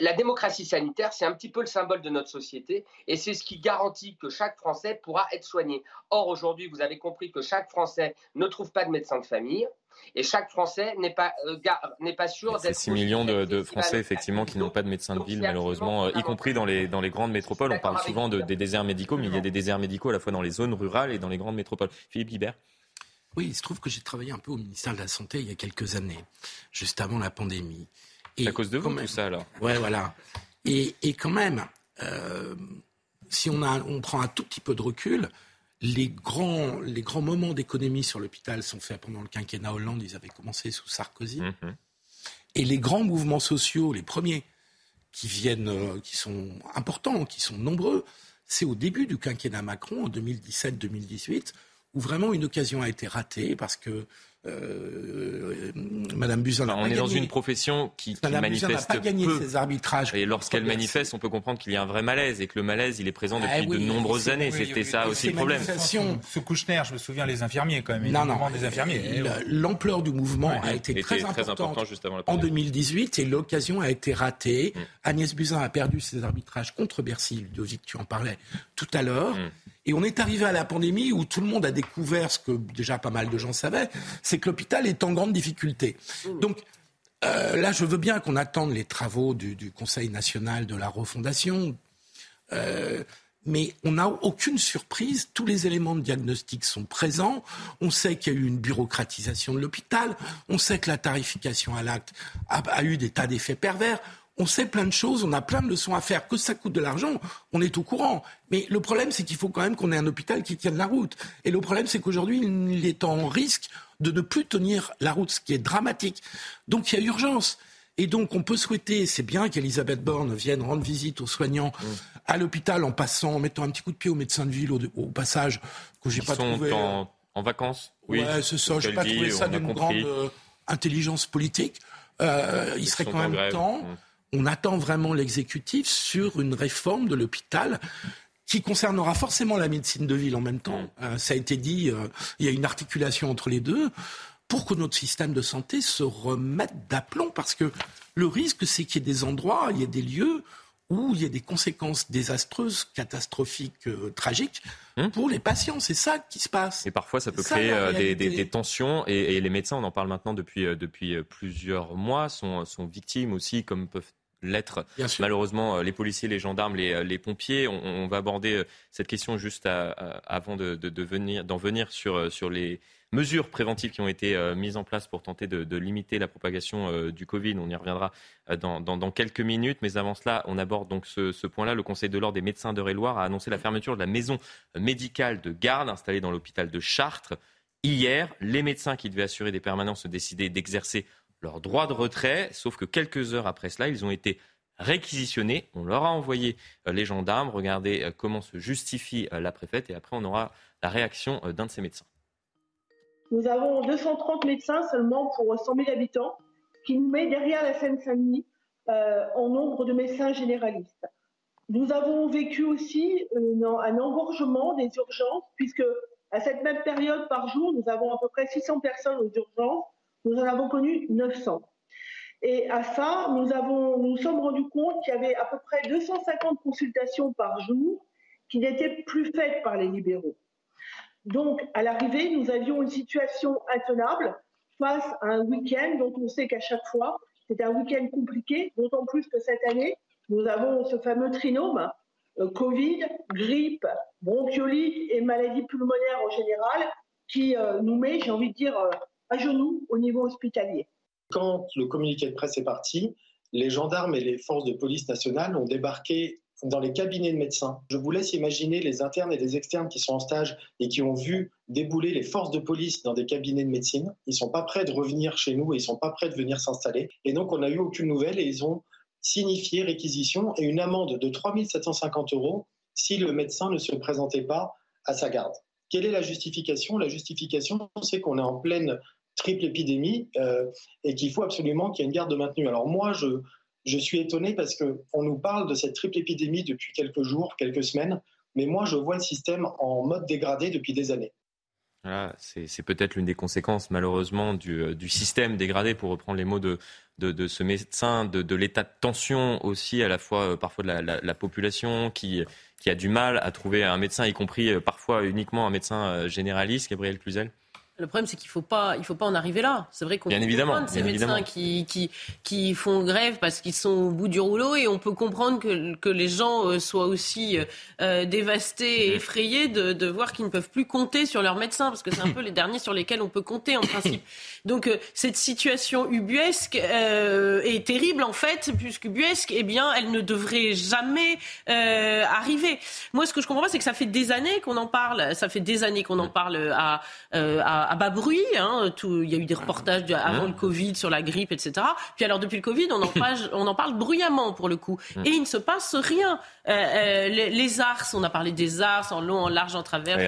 la démocratie sanitaire, c'est un petit peu le symbole de notre société et c'est ce qui garantit que chaque Français pourra être soigné. Or, aujourd'hui, vous avez compris que chaque Français ne trouve pas de médecin de famille. Et chaque Français n'est pas, euh, n'est pas sûr d'être. C'est 6 millions de, Français, effectivement, qui n'ont pas de médecin de ville, malheureusement, euh, y compris dans les, dans les grandes métropoles. On parle souvent de, des déserts médicaux, mais il y a des déserts médicaux à la fois dans les zones rurales et dans les grandes métropoles. Philippe Guibert Oui, il se trouve que j'ai travaillé un peu au ministère de la Santé il y a quelques années, juste avant la pandémie. Et à cause de vous, tout ça, alors Ouais, voilà. Et, et quand même, euh, si on, a, on prend un tout petit peu de recul, les grands, les grands moments d'économie sur l'hôpital sont faits pendant le quinquennat Hollande. Ils avaient commencé sous Sarkozy. Mhm. Et les grands mouvements sociaux, les premiers, qui viennent, euh, qui sont importants, qui sont nombreux, c'est au début du quinquennat Macron, en 2017-2018, où vraiment une occasion a été ratée parce que euh, Madame Buzyn on est dans une profession qui, qui manifeste pas gagné peu. ses arbitrages. Et lorsqu'elle manifeste, on peut comprendre qu'il y a un vrai malaise et que le malaise, il est présent depuis Ah oui, de nombreuses années. oui, C'était oui, ça aussi le problème. Sous Kouchner, je me souviens, les infirmiers quand même. Non, non. des infirmiers. La- L'ampleur du mouvement a été très très importante important juste avant la en pandémie. 2018 et l'occasion a été ratée. Mm. Agnès Buzyn a perdu ses arbitrages contre Bercy, Ludovic, tu en parlais tout à l'heure. Mm. Et on est arrivé à la pandémie où tout le monde a découvert ce que déjà pas mal de gens savaient, c'est que l'hôpital est en grande difficulté. Donc euh, là, je veux bien qu'on attende les travaux du, du Conseil national de la refondation. Euh, mais on n'a aucune surprise. Tous les éléments de diagnostic sont présents. On sait qu'il y a eu une bureaucratisation de l'hôpital. On sait que la tarification à l'acte a, a eu des tas d'effets pervers. On sait plein de choses, on a plein de leçons à faire. Que ça coûte de l'argent, on est au courant. Mais le problème, c'est qu'il faut quand même qu'on ait un hôpital qui tienne la route. Et le problème, c'est qu'aujourd'hui, il est en risque de ne plus tenir la route, ce qui est dramatique. Donc il y a urgence. Et donc, on peut souhaiter, c'est bien qu'Elisabeth Borne vienne rendre visite aux soignants à l'hôpital en passant, en mettant un petit coup de pied aux médecins de ville au, au passage, que j'ai pas sont trouvé. euh, en, en vacances? Oui, ouais, c'est ça. J'ai pas dit, trouvé ça d'une grande euh, intelligence politique. Euh, il serait quand même temps. Mm. On attend vraiment l'exécutif sur une réforme de l'hôpital qui concernera forcément la médecine de ville en même temps. Mm. Euh, ça a été dit, euh, il y a une articulation entre les deux pour que notre système de santé se remette d'aplomb parce que le risque, c'est qu'il y ait des endroits, il y ait des lieux où il y a des conséquences désastreuses, catastrophiques, euh, tragiques pour les patients. C'est ça qui se passe. Et parfois, ça peut Ça, créer euh, des, réalité. des- des tensions. Et, et les médecins, on en parle maintenant depuis, euh, depuis plusieurs mois, sont, sont victimes aussi, comme peuvent l'être malheureusement euh, les policiers, les gendarmes, les, euh, les pompiers. On, on va aborder euh, cette question juste à- à- avant de, de- de venir, d'en venir sur, sur les mesures préventives qui ont été euh, mises en place pour tenter de, de limiter la propagation euh, du Covid. On y reviendra euh, dans, dans- dans quelques minutes. Mais avant cela, on aborde donc ce, ce point-là. Le Conseil de l'ordre des médecins d'Eure-et-Loire a annoncé la fermeture de la maison médicale de garde installée dans l'hôpital de Chartres. Hier, les médecins qui devaient assurer des permanences ont décidé d'exercer leur droit de retrait, sauf que quelques heures après cela, ils ont été réquisitionnés. On leur a envoyé euh, les gendarmes. Regardez euh, comment se justifie euh, la préfète et après on aura la réaction d'un de ces médecins. Nous avons 230 médecins seulement pour 100 000 habitants, qui nous met derrière la Seine-Saint-Denis en nombre de médecins généralistes. Nous avons vécu aussi un engorgement des urgences, puisque à cette même période par jour, nous avons à peu près 600 personnes aux urgences. Nous en avons connu 900. Et à ça, nous nous sommes rendus compte qu'il y avait à peu près 250 consultations par jour qui n'étaient plus faites par les libéraux. Donc, à l'arrivée, nous avions une situation intenable face à un week-end dont on sait qu'à chaque fois, c'est un week-end compliqué, d'autant plus que cette année, nous avons ce fameux trinôme, euh, Covid, grippe, bronchiolite et maladie pulmonaire en général, qui euh, nous met, j'ai envie de dire, euh, à genoux au niveau hospitalier. Quand le communiqué de presse est parti, les gendarmes et les forces de police nationales ont débarqué dans les cabinets de médecins. Je vous laisse imaginer les internes et les externes qui sont en stage et qui ont vu débouler les forces de police dans des cabinets de médecine. Ils sont pas prêts de revenir chez nous et ils sont pas prêts de venir s'installer. Et donc, on n'a eu aucune nouvelle et ils ont signifié réquisition et une amende de 3 750 euros si le médecin ne se présentait pas à sa garde. Quelle est la justification? La justification, c'est qu'on est en pleine triple épidémie euh, et qu'il faut absolument qu'il y ait une garde maintenue. Alors moi, je, je suis étonné parce qu'on nous parle de cette triple épidémie depuis quelques jours, quelques semaines, mais moi, je vois le système en mode dégradé depuis des années. Voilà, c'est peut-être l'une des conséquences, malheureusement, du, euh, du système dégradé, pour reprendre les mots de, de, de ce médecin, de, de l'état de tension aussi, à la fois euh, parfois de la, la- la population qui, qui a du mal à trouver un médecin, y compris parfois uniquement un médecin généraliste, Gabriel Cluzel. Le problème, c'est qu'il ne faut pas, il faut pas en arriver là. C'est vrai qu'on peut évidemment, comprendre ces médecins évidemment. qui, qui, qui font grève parce qu'ils sont au bout du rouleau et on peut comprendre que, que les gens euh, soient aussi euh, dévastés et effrayés de, de voir qu'ils ne peuvent plus compter sur leurs médecins parce que c'est un peu les derniers sur lesquels on peut compter en principe. Donc euh, cette situation ubuesque euh, est terrible en fait, puisque ubuesque, eh bien, elle ne devrait jamais euh, arriver. Moi, ce que je comprends pas, c'est que ça fait des années qu'on en parle. Ça fait des années qu'on en parle à, euh, à, à, bas bruit. Hein, tout, il y a eu des reportages avant le Covid sur la grippe, etc. Puis alors depuis le Covid, on en parle, on en parle bruyamment pour le coup. Et il ne se passe rien. les, les, ARS, on a parlé des ARS en long, en large, en travers.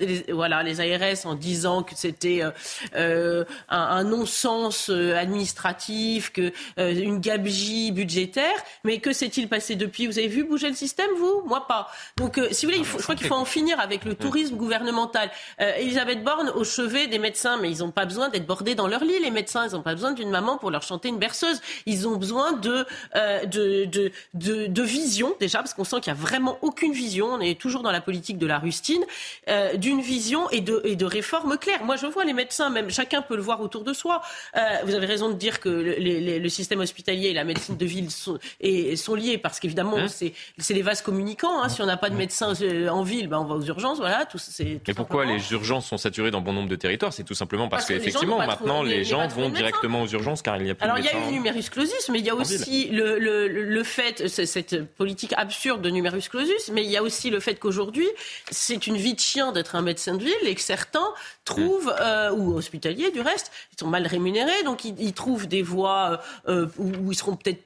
les, voilà, les ARS en disant que c'était un, un non-sens administratif, que une gabegie budgétaire. Mais que s'est-il passé depuis? Vous avez vu bouger le système, vous? Moi, pas. Donc, euh, si vous voulez, il faut, je crois qu'il faut en finir avec le tourisme gouvernemental. Euh, Elisabeth Borne, au chevet des médecins, mais ils n'ont pas besoin d'être bordés dans leur lit, les médecins. Ils n'ont pas besoin d'une maman pour leur chanter une berceuse. Ils ont besoin de, euh, de, de, de, de, vision, déjà, parce qu'on sent qu'il n'y a vraiment aucune vision. On est toujours dans la politique de la rustine, euh, d'une vision et de, et de réformes claires. Moi, je vois les médecins, même chacun peut le voir autour de soi. Euh, vous avez raison de dire que le, le, le système hospitalier et la médecine de ville sont, et, sont liés, parce qu'évidemment, hein c'est les vases communicants. Hein. Si on n'a pas de médecin euh, en ville, ben on va aux urgences. Voilà, tout, Et pourquoi les urgences sont saturées dans bon nombre de territoires C'est tout simplement parce, qu'effectivement, maintenant, les gens vont directement aux urgences car il n'y a plus Alors, de il y a eu le numerus clausus, mais il y a aussi le, le, le, fait, cette politique absurde de numerus clausus, mais il y a aussi le fait qu'aujourd'hui, c'est une vie de chien d'être un médecin de ville et que certains trouvent, euh, ou hospitaliers du reste, ils sont mal rémunérés, donc ils, trouvent des voies euh, où, ils seront peut-être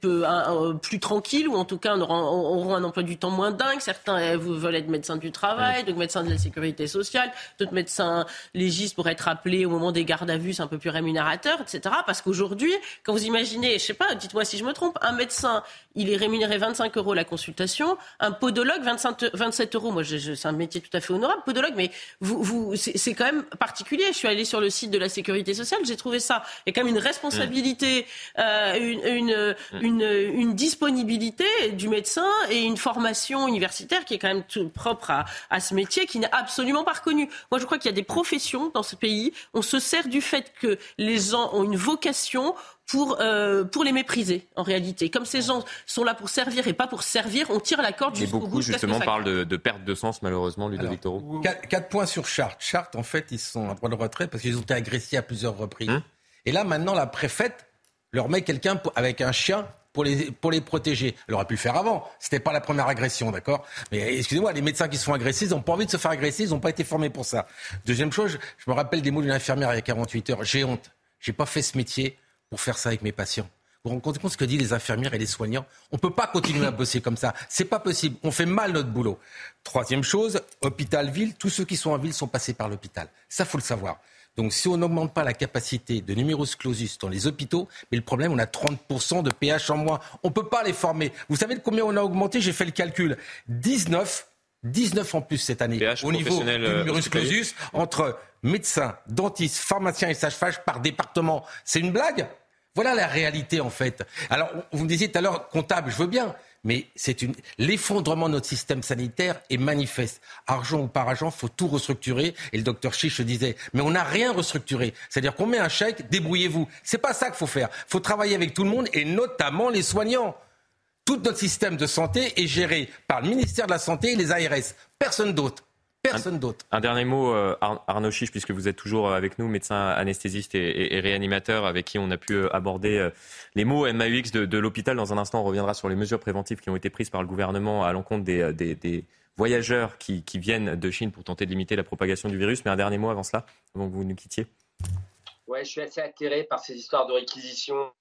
plus tranquilles, ou en tout cas auront, un emploi du temps moins dingue. Certains veulent être médecins du travail, d'autres médecins de la sécurité sociale, d'autres médecins légistes pour être appelés au moment des gardes à vue, c'est un peu plus rémunérateur, etc. Parce qu'aujourd'hui, quand vous imaginez, je sais pas, dites-moi si je me trompe, un médecin, il est rémunéré 25 euros la consultation, un podologue 27 euros. Moi, c'est un métier tout à fait honorable, podologue, mais vous, vous c'est quand même particulier. Je suis allée sur le site de la sécurité sociale, j'ai trouvé ça. Il y a quand même une responsabilité, euh, une, une, une, une disponibilité du médecin et une formation universitaire qui est quand même tout propre à, à ce métier qui n'est absolument pas reconnu. Moi, je crois qu'il y a des professions dans ce pays. On se sert du fait que les gens ont une vocation pour, euh, pour les mépriser, en réalité. Comme ces gens sont là pour servir et pas pour servir, on tire la corde jusqu'au bout. beaucoup, justement, parlent de, de, perte de sens, malheureusement, Ludovic Toro. Quatre, points sur Chartres. Chartres, en fait, ils sont en droit de retrait parce qu'ils ont été agressés à plusieurs reprises. Hum. et là, maintenant, la préfète leur met quelqu'un avec un chien pour les, pour les protéger. Elle aurait pu le faire avant. C'était pas la première agression, d'accord? Mais excusez-moi, les médecins qui se font agresser, ils n'ont pas envie de se faire agresser, ils n'ont pas été formés pour ça. Deuxième chose, je me rappelle des mots d'une infirmière il y a 48 heures. J'ai honte. J'ai pas fait ce métier pour faire ça avec mes patients. Vous vous rendez compte ce que disent les infirmières et les soignants? On ne peut pas continuer à bosser comme ça. C'est pas possible. On fait mal notre boulot. Troisième chose, hôpital-ville, tous ceux qui sont en ville sont passés par l'hôpital. Ça, faut le savoir. Donc si on n'augmente pas la capacité de numerus clausus dans les hôpitaux, mais le problème, on a 30% de PH en moins. On ne peut pas les former. Vous savez de combien on a augmenté? J'ai fait le calcul. 19 19 en plus cette année au niveau du euh, numerus clausus entre médecins, dentistes, pharmaciens et sages-femmes par département. C'est une blague? Voilà la réalité en fait. Alors vous me disiez tout à l'heure comptable, je veux bien, mais c'est une l'effondrement de notre système sanitaire est manifeste. Argent ou par argent, faut tout restructurer. Et le docteur Chiche disait, mais on n'a rien restructuré. C'est-à-dire qu'on met un chèque, débrouillez-vous. C'est pas ça qu'il faut faire. Il faut travailler avec tout le monde et notamment les soignants. Tout notre système de santé est géré par le ministère de la Santé et les ARS. Personne d'autre. Personne d'autre. Un dernier mot, euh, Arnaud Chiche, puisque vous êtes toujours avec nous, médecin anesthésiste et, réanimateur, avec qui on a pu euh, aborder euh, les mots MAUX de, l'hôpital. Dans un instant, on reviendra sur les mesures préventives qui ont été prises par le gouvernement à l'encontre des, voyageurs qui, qui, viennent de Chine pour tenter de limiter la propagation du virus. Mais un dernier mot avant cela, avant que vous nous quittiez. Ouais, je suis assez atterré par ces histoires de réquisition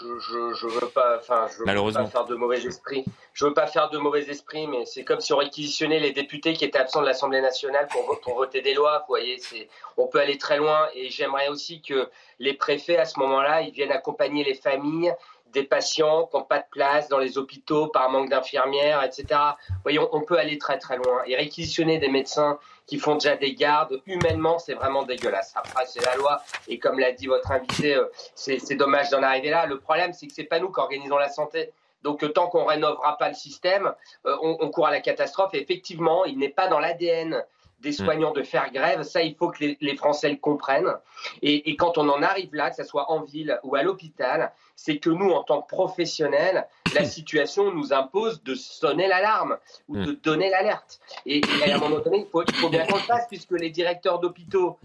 je, je, veux pas, enfin, je veux pas faire de mauvais esprit. Je veux pas faire de mauvais esprit, mais c'est comme si on réquisitionnait les députés qui étaient absents de l'Assemblée nationale pour, pour voter des lois. Vous voyez, c'est, on peut aller très loin. Et j'aimerais aussi que les préfets, à ce moment-là, ils viennent accompagner les familles des patients qui n'ont pas de place dans les hôpitaux par manque d'infirmières, etc. Voyez, on, peut aller très très loin. Et réquisitionner des médecins qui font déjà des gardes, humainement, c'est vraiment dégueulasse. Après, c'est la loi. Et comme l'a dit votre invité, euh, c'est dommage d'en arriver là. Le problème, c'est que c'est pas nous qui organisons la santé. Donc, euh, tant qu'on rénovera pas le système, euh, on, court à la catastrophe. Et effectivement, il n'est pas dans l'ADN des mm. soignants de faire grève. Ça, il faut que les, Français le comprennent. Et, et, quand on en arrive là, que ce soit en ville ou à l'hôpital, c'est que nous, en tant que professionnels, la situation nous impose de sonner l'alarme ou de mm. donner l'alerte. Et, à un moment donné, il faut, il faut bien qu'on le fasse, puisque les directeurs d'hôpitaux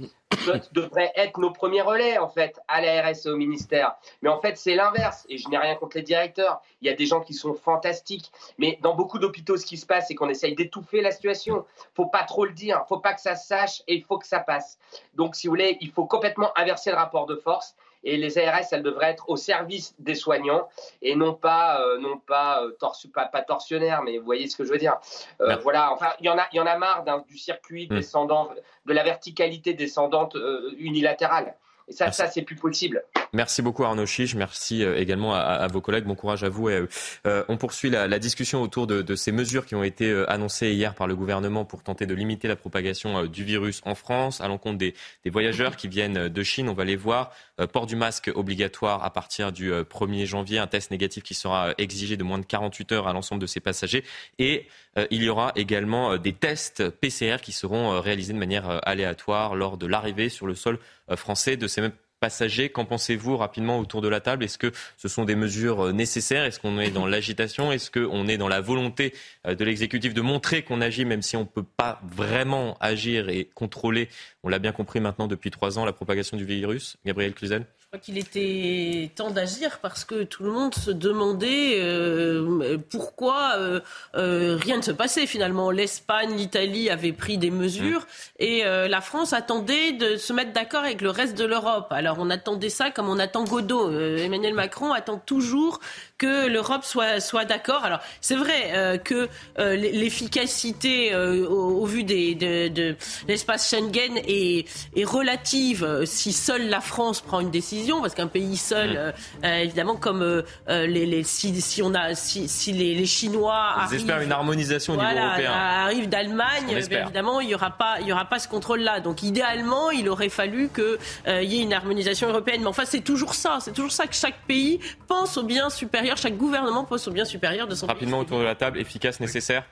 devraient être nos premiers relais, en fait, à la RS et au ministère. Mais en fait, c'est l'inverse. Et je n'ai rien contre les directeurs. Il y a des gens qui sont fantastiques. Mais dans beaucoup d'hôpitaux, ce qui se passe, c'est qu'on essaye d'étouffer la situation. faut pas trop le dire. faut pas que ça se sache et il faut que ça passe. Donc, si vous voulez, il faut complètement inverser le rapport de force et les ARS, elles devraient être au service des soignants et non pas, euh, non pas, euh, pas, pas, torsionnaires, mais vous voyez ce que je veux dire. Euh, voilà, enfin, il y en a, y en a marre du circuit hmm. descendant, de la verticalité descendante unilatérale. Et ça, ça c'est plus possible. Merci beaucoup Arnaud Chiche. Merci euh, également à, vos collègues. Bon courage à vous. Et, euh, on poursuit la, discussion autour de, ces mesures qui ont été euh, annoncées hier par le gouvernement pour tenter de limiter la propagation du virus en France à l'encontre des, voyageurs qui viennent de Chine. On va les voir. port du masque obligatoire à partir du 1er janvier. Un test négatif qui sera exigé de moins de 48 heures à l'ensemble de ces passagers. Et il y aura également des tests PCR qui seront réalisés de manière aléatoire lors de l'arrivée sur le sol français de ces mêmes passagers. Qu'en pensez-vous rapidement autour de la table? Est-ce que ce sont des mesures euh, nécessaires? Est-ce qu'on est dans l'agitation? Est-ce qu'on est dans la volonté euh, de l'exécutif de montrer qu'on agit, même si on ne peut pas vraiment agir et contrôler, on l'a bien compris maintenant depuis trois ans, la propagation du virus. Gabriel Cluzel crois qu'il était temps d'agir parce que tout le monde se demandait euh, pourquoi euh, euh, rien ne se passait finalement. L'Espagne, l'Italie avaient pris des mesures mmh. et la France attendait de se mettre d'accord avec le reste de l'Europe. Alors on attendait ça comme on attend Godot. Emmanuel Macron attend toujours que l'Europe soit, soit d'accord. Alors c'est vrai que l'efficacité au, vu des, de, l'espace Schengen est, est relative si seule la France prend une décision parce qu'un pays seul, mm. euh, euh, évidemment, comme euh, les, si, on a, si, les, Chinois Ils espèrent une harmonisation au niveau européen. Arrivent d'Allemagne, évidemment, il n'y aura pas, il y aura pas ce contrôle-là. Donc, idéalement, il aurait fallu qu'il y ait une harmonisation européenne. Mais enfin, c'est toujours ça, c'est toujours ça que chaque pays pense au bien supérieur, chaque gouvernement pense au bien supérieur de son Rapidement autour de la table, efficace, nécessaire.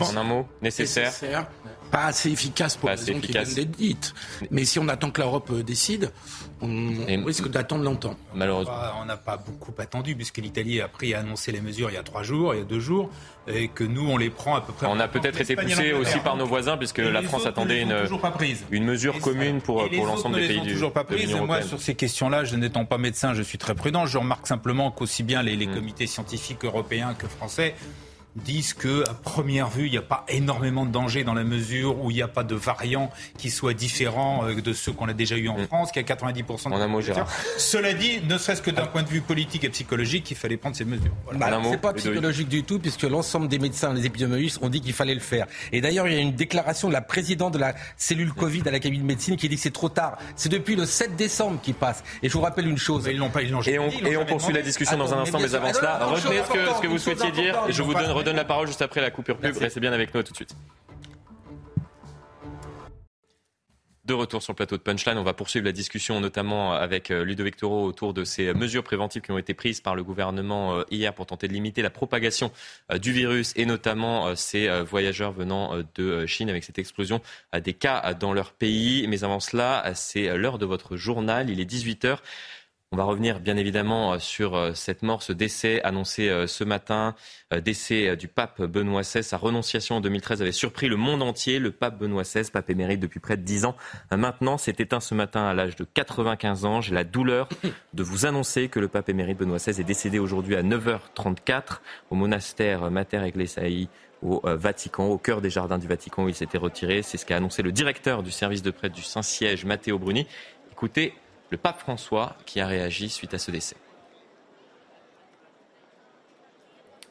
En un mot, nécessaire pas assez efficace pour les raisons qui viennent d'être dites. Mais si on attend que l'Europe euh, décide, on, risque d'attendre longtemps. Malheureusement. On n'a pas beaucoup attendu, puisque l'Italie a pris à annoncer les mesures il y a trois jours, il y a deux jours, et que nous, on les prend à peu près. On a peut-être été poussé aussi par nos voisins, puisque la France attendait une, une mesure commune pour, pour l'ensemble des pays du toujours pas prise. Moi, sur ces questions-là, je n'étant pas médecin, je suis très prudent. Je remarque simplement qu'aussi bien les, les mm. comités scientifiques européens que français disent que à première vue, il n'y a pas énormément de danger dans la mesure où il n'y a pas de variants qui soient différents euh, de ceux qu'on a déjà eu en mm. France, qui a 90% de en mot, Cela dit, ne serait-ce que d'un point de vue politique et psychologique, il fallait prendre ces mesures. Voilà. Bah, c'est pas psychologique du tout, puisque l'ensemble des médecins, les épidémiologistes ont dit qu'il fallait le faire. Et d'ailleurs, il y a une déclaration de la présidente de la cellule Covid à la cabine de médecine qui dit que c'est trop tard. C'est depuis le 7 décembre qui passe. Et je vous rappelle une chose. Ils pas, ils et on, et on poursuit la discussion dans un instant, mais avant cela, retenez ce que, ce que vous souhaitiez dire et je vous donne donne la parole juste après la coupure pub. Restez bien avec nous tout de suite. De retour sur le plateau de Punchline, on va poursuivre la discussion notamment avec euh, Ludovic Toro autour de ces mesures préventives qui ont été prises par le gouvernement euh, hier pour tenter de limiter la propagation euh, du virus et notamment ces voyageurs venant de Chine avec cette explosion des cas dans leur pays. Mais avant cela, c'est l'heure de votre journal. Il est 18 h on va revenir bien évidemment euh, sur euh, cette mort, ce décès annoncé euh, ce matin, décès du pape Benoît XVI. Sa renonciation en 2013 avait surpris le monde entier. Le pape Benoît XVI, pape émérite depuis près de 10 ans, maintenant s'est éteint ce matin à l'âge de 95 ans. J'ai la douleur de vous annoncer que le pape émérite Benoît XVI est décédé aujourd'hui à 9h34 au monastère Mater Ecclesiae au Vatican, au cœur des jardins du Vatican où il s'était retiré. C'est ce qu'a annoncé le directeur du service de prêtre du Saint-Siège, Matteo Bruni. Écoutez le pape François qui a réagi suite à ce décès.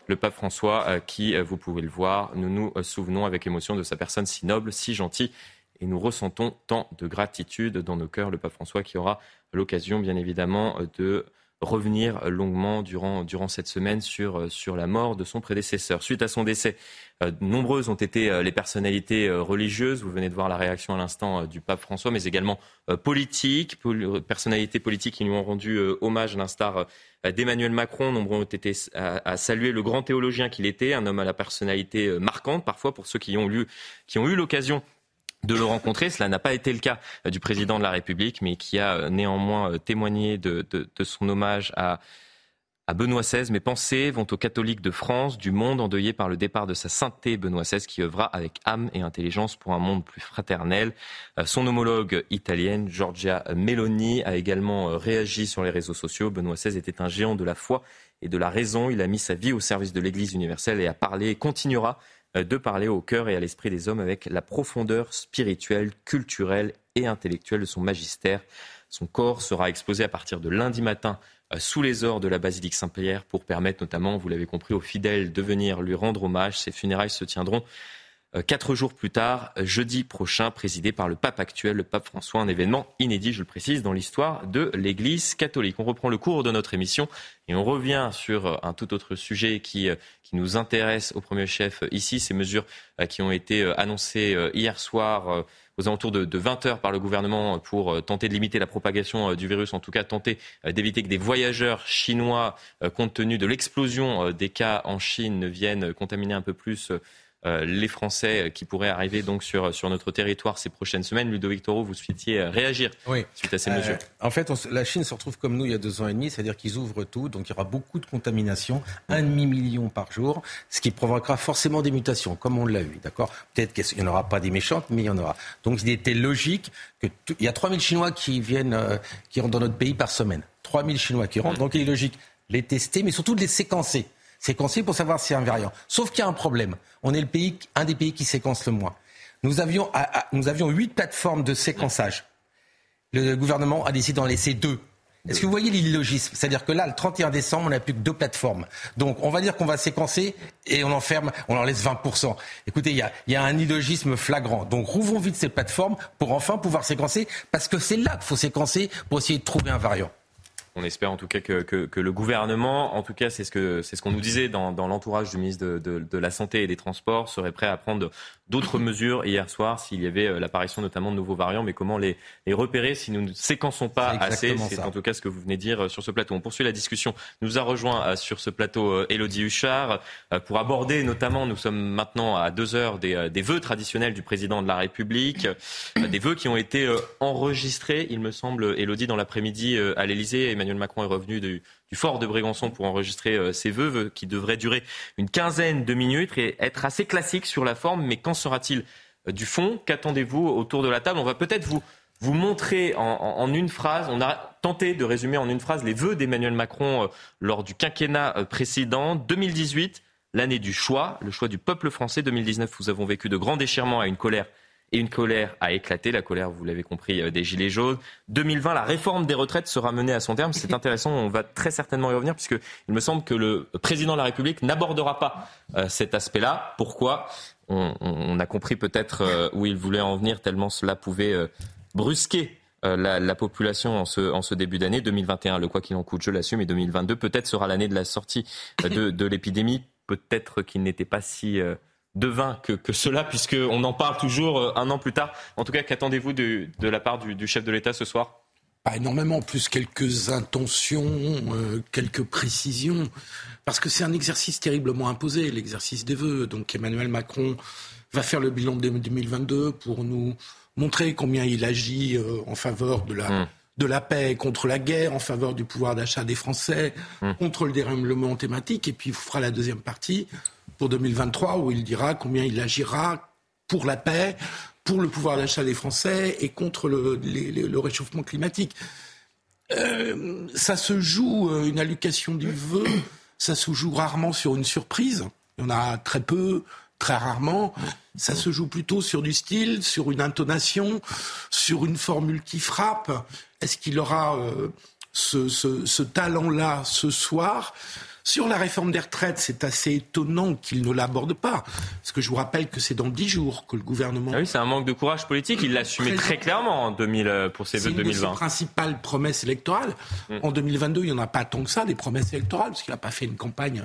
Le pape François euh, qui, euh, vous pouvez le voir, nous nous euh, souvenons avec émotion de sa personne si noble, si gentille, et nous ressentons tant de gratitude dans nos cœurs. Le pape François qui aura l'occasion, bien évidemment, de revenir longuement durant, durant cette semaine sur, sur la mort de son prédécesseur. Suite à son décès, euh, nombreuses ont été euh, les personnalités euh, religieuses. Vous venez de voir la réaction à l'instant du pape François, mais également politiques, personnalités politiques qui lui ont rendu hommage, à l'instar d'Emmanuel Macron. Nombreux ont été à, saluer le grand théologien qu'il était, un homme à la personnalité marquante, parfois pour ceux qui ont, qui ont eu l'occasion de le rencontrer. Cela n'a pas été le cas du président de la République, mais qui a néanmoins témoigné de, son hommage à à Benoît XVI. Mes pensées vont aux catholiques de France, du monde endeuillé par le départ de sa sainteté Benoît XVI qui œuvra avec âme et intelligence pour un monde plus fraternel. Euh, son homologue italienne, Giorgia Meloni, a également euh, réagi sur les réseaux sociaux. Benoît XVI était un géant de la foi et de la raison. Il a mis sa vie au service de l'Église universelle et a parlé et continuera de parler au cœur et à l'esprit des hommes avec la profondeur spirituelle, culturelle et intellectuelle de son magistère. Son corps sera exposé à partir de lundi matin euh, sous les ors de la basilique Saint-Pierre pour permettre notamment, vous l'avez compris, aux fidèles de venir lui rendre hommage. Ces funérailles se tiendront euh, quatre jours plus tard, jeudi prochain, présidé par le pape actuel, le pape François, un événement inédit, je le précise, dans l'histoire de l'Église catholique. On reprend le cours de notre émission et on revient sur euh, un tout autre sujet qui, qui nous intéresse au premier chef ici, ces mesures qui ont été annoncées hier soir aux alentours de, 20 heures par le gouvernement pour euh, tenter de limiter la propagation euh, du virus, en tout cas tenter euh, d'éviter que des voyageurs chinois, compte tenu de l'explosion des cas en Chine, ne viennent contaminer un peu plus euh, les Français qui pourraient arriver donc sur, sur notre territoire ces prochaines semaines. Ludovic Toro, vous souhaitiez euh, réagir suite à ces mesures euh, En fait, la Chine se retrouve comme nous il y a deux ans et demi, c'est-à-dire qu'ils ouvrent tout, donc il y aura beaucoup de contamination, un demi-million par jour, ce qui provoquera forcément des mutations, comme on l'a eu, d'accord? Peut-être qu'il n'y en aura pas des méchantes, mais il y en aura. Donc il était logique que... Il y a 3000 Chinois qui viennent, qui rentrent dans notre pays par semaine. 3000 Chinois qui rentrent, donc il est logique les tester, mais surtout de les séquencer séquencer pour savoir y a un variant. Sauf qu'il y a un problème. On est le pays, un des pays qui séquence le moins. Nous avions, huit plateformes de séquençage. Le gouvernement a décidé d'en laisser deux. Est-ce que vous voyez l'illogisme? C'est-à-dire que là, le 31 décembre, on n'a plus que deux plateformes. Donc, on va dire qu'on va séquencer et on en ferme, on en laisse 20%. Écoutez, il y a, y a, un illogisme flagrant. Donc, rouvrons vite ces plateformes pour enfin pouvoir séquencer, parce que c'est là qu'il faut séquencer pour essayer de trouver un variant. On espère en tout cas que, le gouvernement, en tout cas c'est ce que c'est ce qu'on nous disait dans, l'entourage du ministre de, la Santé et des Transports, serait prêt à prendre d'autres mesures hier soir s'il y avait euh, l'apparition notamment de nouveaux variants. Mais comment les, repérer si nous ne séquençons pas assez? C'est en tout cas ce que vous venez de dire euh, sur ce plateau. On poursuit la discussion. Nous a rejoint euh, sur ce plateau Elodie Huchard pour aborder notamment, nous sommes maintenant à deux heures des, des vœux traditionnels du président de la République, des vœux qui ont été enregistrés, il me semble, Elodie, dans l'après-midi à l'Elysée. Emmanuel Macron est revenu du, fort de Brégançon pour enregistrer ses vœux, qui devraient durer une quinzaine de minutes et être assez classiques sur la forme. Mais quand sera-t-il euh, du fond? Qu'attendez-vous autour de la table? On va peut-être vous, vous montrer en, une phrase, on a tenté de résumer en une phrase les vœux d'Emmanuel Macron euh, lors du quinquennat euh, précédent. 2018, l'année du choix, le choix du peuple français. 2019, nous avons vécu de grands déchirements à une colère et une colère a éclaté, la colère, vous l'avez compris, des Gilets jaunes. 2020, la réforme des retraites sera menée à son terme. C'est intéressant, on va très certainement y revenir, puisqu'il me semble que le président de la République n'abordera pas cet aspect-là. Pourquoi? On, a compris peut-être euh, où il voulait en venir, tellement cela pouvait euh, brusquer euh, la, population en ce, début d'année. 2021, le quoi qu'il en coûte, je l'assume, et 2022 peut-être sera l'année de la sortie de, l'épidémie. Peut-être qu'il n'était pas si devin que, que cela, puisqu'on en parle toujours un an plus tard. En tout cas, qu'attendez-vous de, la part du, chef de l'État ce soir? Pas énormément, plus quelques intentions, quelques précisions parce que c'est un exercice terriblement imposé, l'exercice des vœux. Donc Emmanuel Macron va faire le bilan de 2022 pour nous montrer combien il agit euh, en faveur de la, mmh. De la paix, contre la guerre, en faveur du pouvoir d'achat des Français, mmh. contre le dérèglement thématique. Et puis il fera la deuxième partie pour 2023 où il dira combien il agira pour la paix, pour le pouvoir d'achat des Français et contre le, le réchauffement climatique. Euh, ça se joue euh, une allocation du vœu ça se joue rarement sur une surprise. Il y en a très peu, très rarement. Ça se joue plutôt sur du style, sur une intonation, sur une formule qui frappe. Est-ce qu'il aura euh, ce, ce talent-là ce soir? Sur la réforme des retraites, c'est assez étonnant qu'il ne l'aborde pas. Parce que je vous rappelle que c'est dans dix jours que le gouvernement. Ah oui, c'est un manque de courage politique. Il l'a assumé très clairement en 2000, euh, pour ses vœux de 2020. C'est une de ses principales promesses électorales. Mm. En 2022, il n'y en a pas tant que ça, des promesses électorales, parce qu'il n'a pas fait une campagne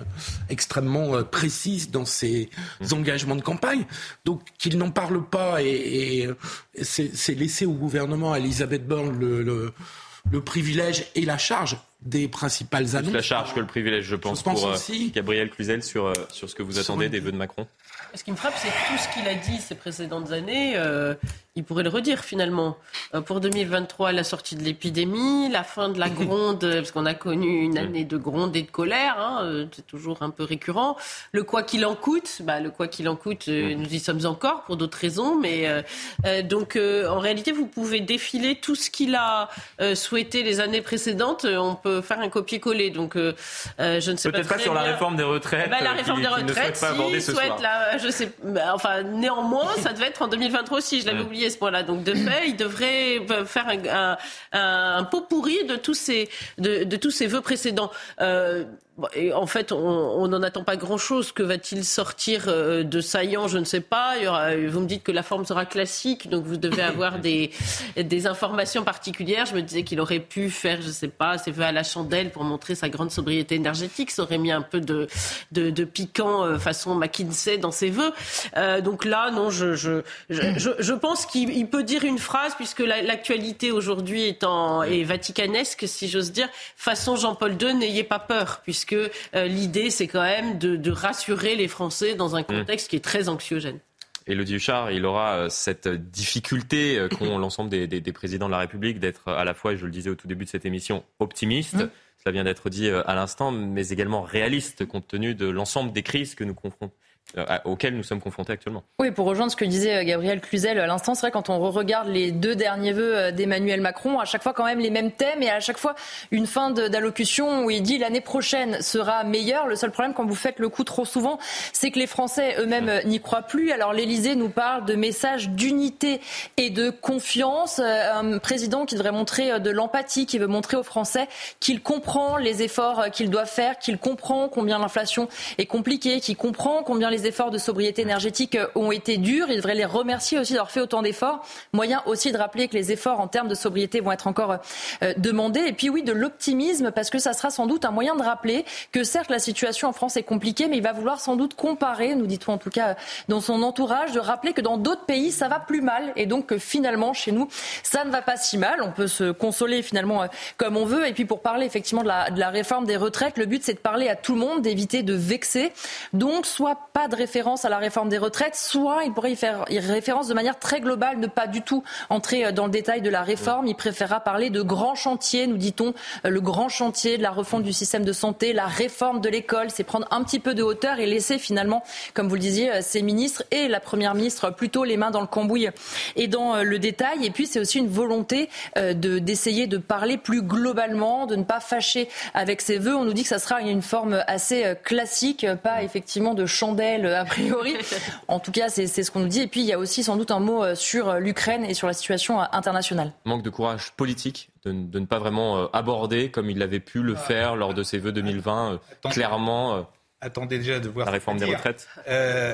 extrêmement euh, précise dans ses mm. engagements de campagne. Donc qu'il n'en parle pas et, c'est laissé au gouvernement, à Elisabeth Borne, le le privilège et la charge des principales annonces. la charge que le privilège, je pense, pour euh, Gabriel Cluzel sur, euh, sur ce que vous attendez des vœux de Macron. Ce qui me frappe, c'est tout ce qu'il a dit ces précédentes années. Euh, il pourrait le redire finalement. Euh, pour 2023, la sortie de l'épidémie, la fin de la gronde, parce qu'on a connu une année de gronde et de colère, hein, euh, c'est toujours un peu récurrent. Le quoi qu'il en coûte, bah, le quoi qu'il en coûte, euh, nous y sommes encore pour d'autres raisons, mais donc en réalité, vous pouvez défiler tout ce qu'il a souhaité les années précédentes. On peut faire un copier-coller. Donc je ne sais Peut-être pas, sur la réforme des retraites. Bah, la réforme des retraites, si, souhaite la, je sais, bah, enfin néanmoins, ça devait être en 2023 aussi. Je l'avais oublié Donc, de fait, il devrait faire un, un, pot pourri de tous ces, de, tous vœux précédents. Euh, et en fait, on n'en attend pas grand-chose. Que va-t-il sortir euh, de saillant? Je ne sais pas. vous me dites que la forme sera classique, donc vous devez avoir des, des informations particulières. Je me disais qu'il aurait pu faire, je ne sais pas, ses vœux à la chandelle pour montrer sa grande sobriété énergétique. Ça aurait mis un peu de, de, de piquant euh, façon McKinsey dans ses vœux. Euh, donc là, non, je, je, je, je pense qu'il peut dire une phrase, puisque l'actualité aujourd'hui est, en, est vaticanesque, si j'ose dire, façon Jean-Paul II, n'ayez pas peur, puisque que euh, l'idée, c'est quand même de, rassurer les Français dans un contexte qui est très anxiogène. Elodie Huchard, il aura euh, cette difficulté euh, qu'ont l'ensemble des, présidents de la République d'être à la fois, je le disais au tout début de cette émission, optimiste. Cela vient d'être dit à l'instant, mais également réaliste compte tenu de l'ensemble des crises que nous confrontons auxquels nous sommes confrontés actuellement. Oui, pour rejoindre ce que disait euh, Gabriel Cluzel à l'instant, c'est vrai quand on regarde les deux derniers vœux euh, d'Emmanuel Macron, à chaque fois quand même les mêmes thèmes et à chaque fois une fin d'allocution où il dit l'année prochaine sera meilleure. Le seul problème quand vous faites le coup trop souvent, c'est que les Français eux-mêmes n'y croient plus. Alors l'Élysée nous parle de messages d'unité et de confiance. Un président qui devrait montrer de l'empathie, qui veut montrer aux Français qu'il comprend les efforts qu'il doit faire, qu'il comprend combien l'inflation est compliquée, qu'il comprend combien les efforts de sobriété énergétique euh, ont été durs. Il devrait les remercier aussi d'avoir fait autant d'efforts. Moyen aussi de rappeler que les efforts en termes de sobriété vont être encore euh, demandés. Et puis oui, de l'optimisme, parce que ça sera sans doute un moyen de rappeler que certes la situation en France est compliquée, mais il va vouloir sans doute comparer, nous dit-on en tout cas dans son entourage, de rappeler que dans d'autres pays ça va plus mal et donc que finalement chez nous ça ne va pas si mal. On peut se consoler finalement euh, comme on veut. Et puis pour parler effectivement de la, réforme des retraites, le but c'est de parler à tout le monde, d'éviter de vexer. Donc soit pas référence à la réforme des retraites, soit il pourrait y faire référence de manière très globale, ne pas du tout entrer euh, dans le détail de la réforme. Il préférera parler de grands chantiers, nous dit-on, euh, le grand chantier de la refonte du système de santé, la réforme de l'école, c'est prendre un petit peu de hauteur et laisser finalement, comme vous le disiez, euh, ces ministres et la première ministre plutôt les mains dans le cambouis et dans le détail. Et puis c'est aussi une volonté de d'essayer de parler plus globalement, de ne pas fâcher avec ses voeux. On nous dit que ça sera une forme assez classique, pas effectivement de chandelle a priori. En tout cas, c'est ce qu'on nous dit. Et puis, il y a aussi sans doute un mot euh, sur euh, l'Ukraine et sur la situation euh, internationale. Manque de courage politique de, ne pas vraiment aborder comme il avait pu le faire lors de ses vœux 2020, clairement. Attendez déjà de voir la réforme des retraites.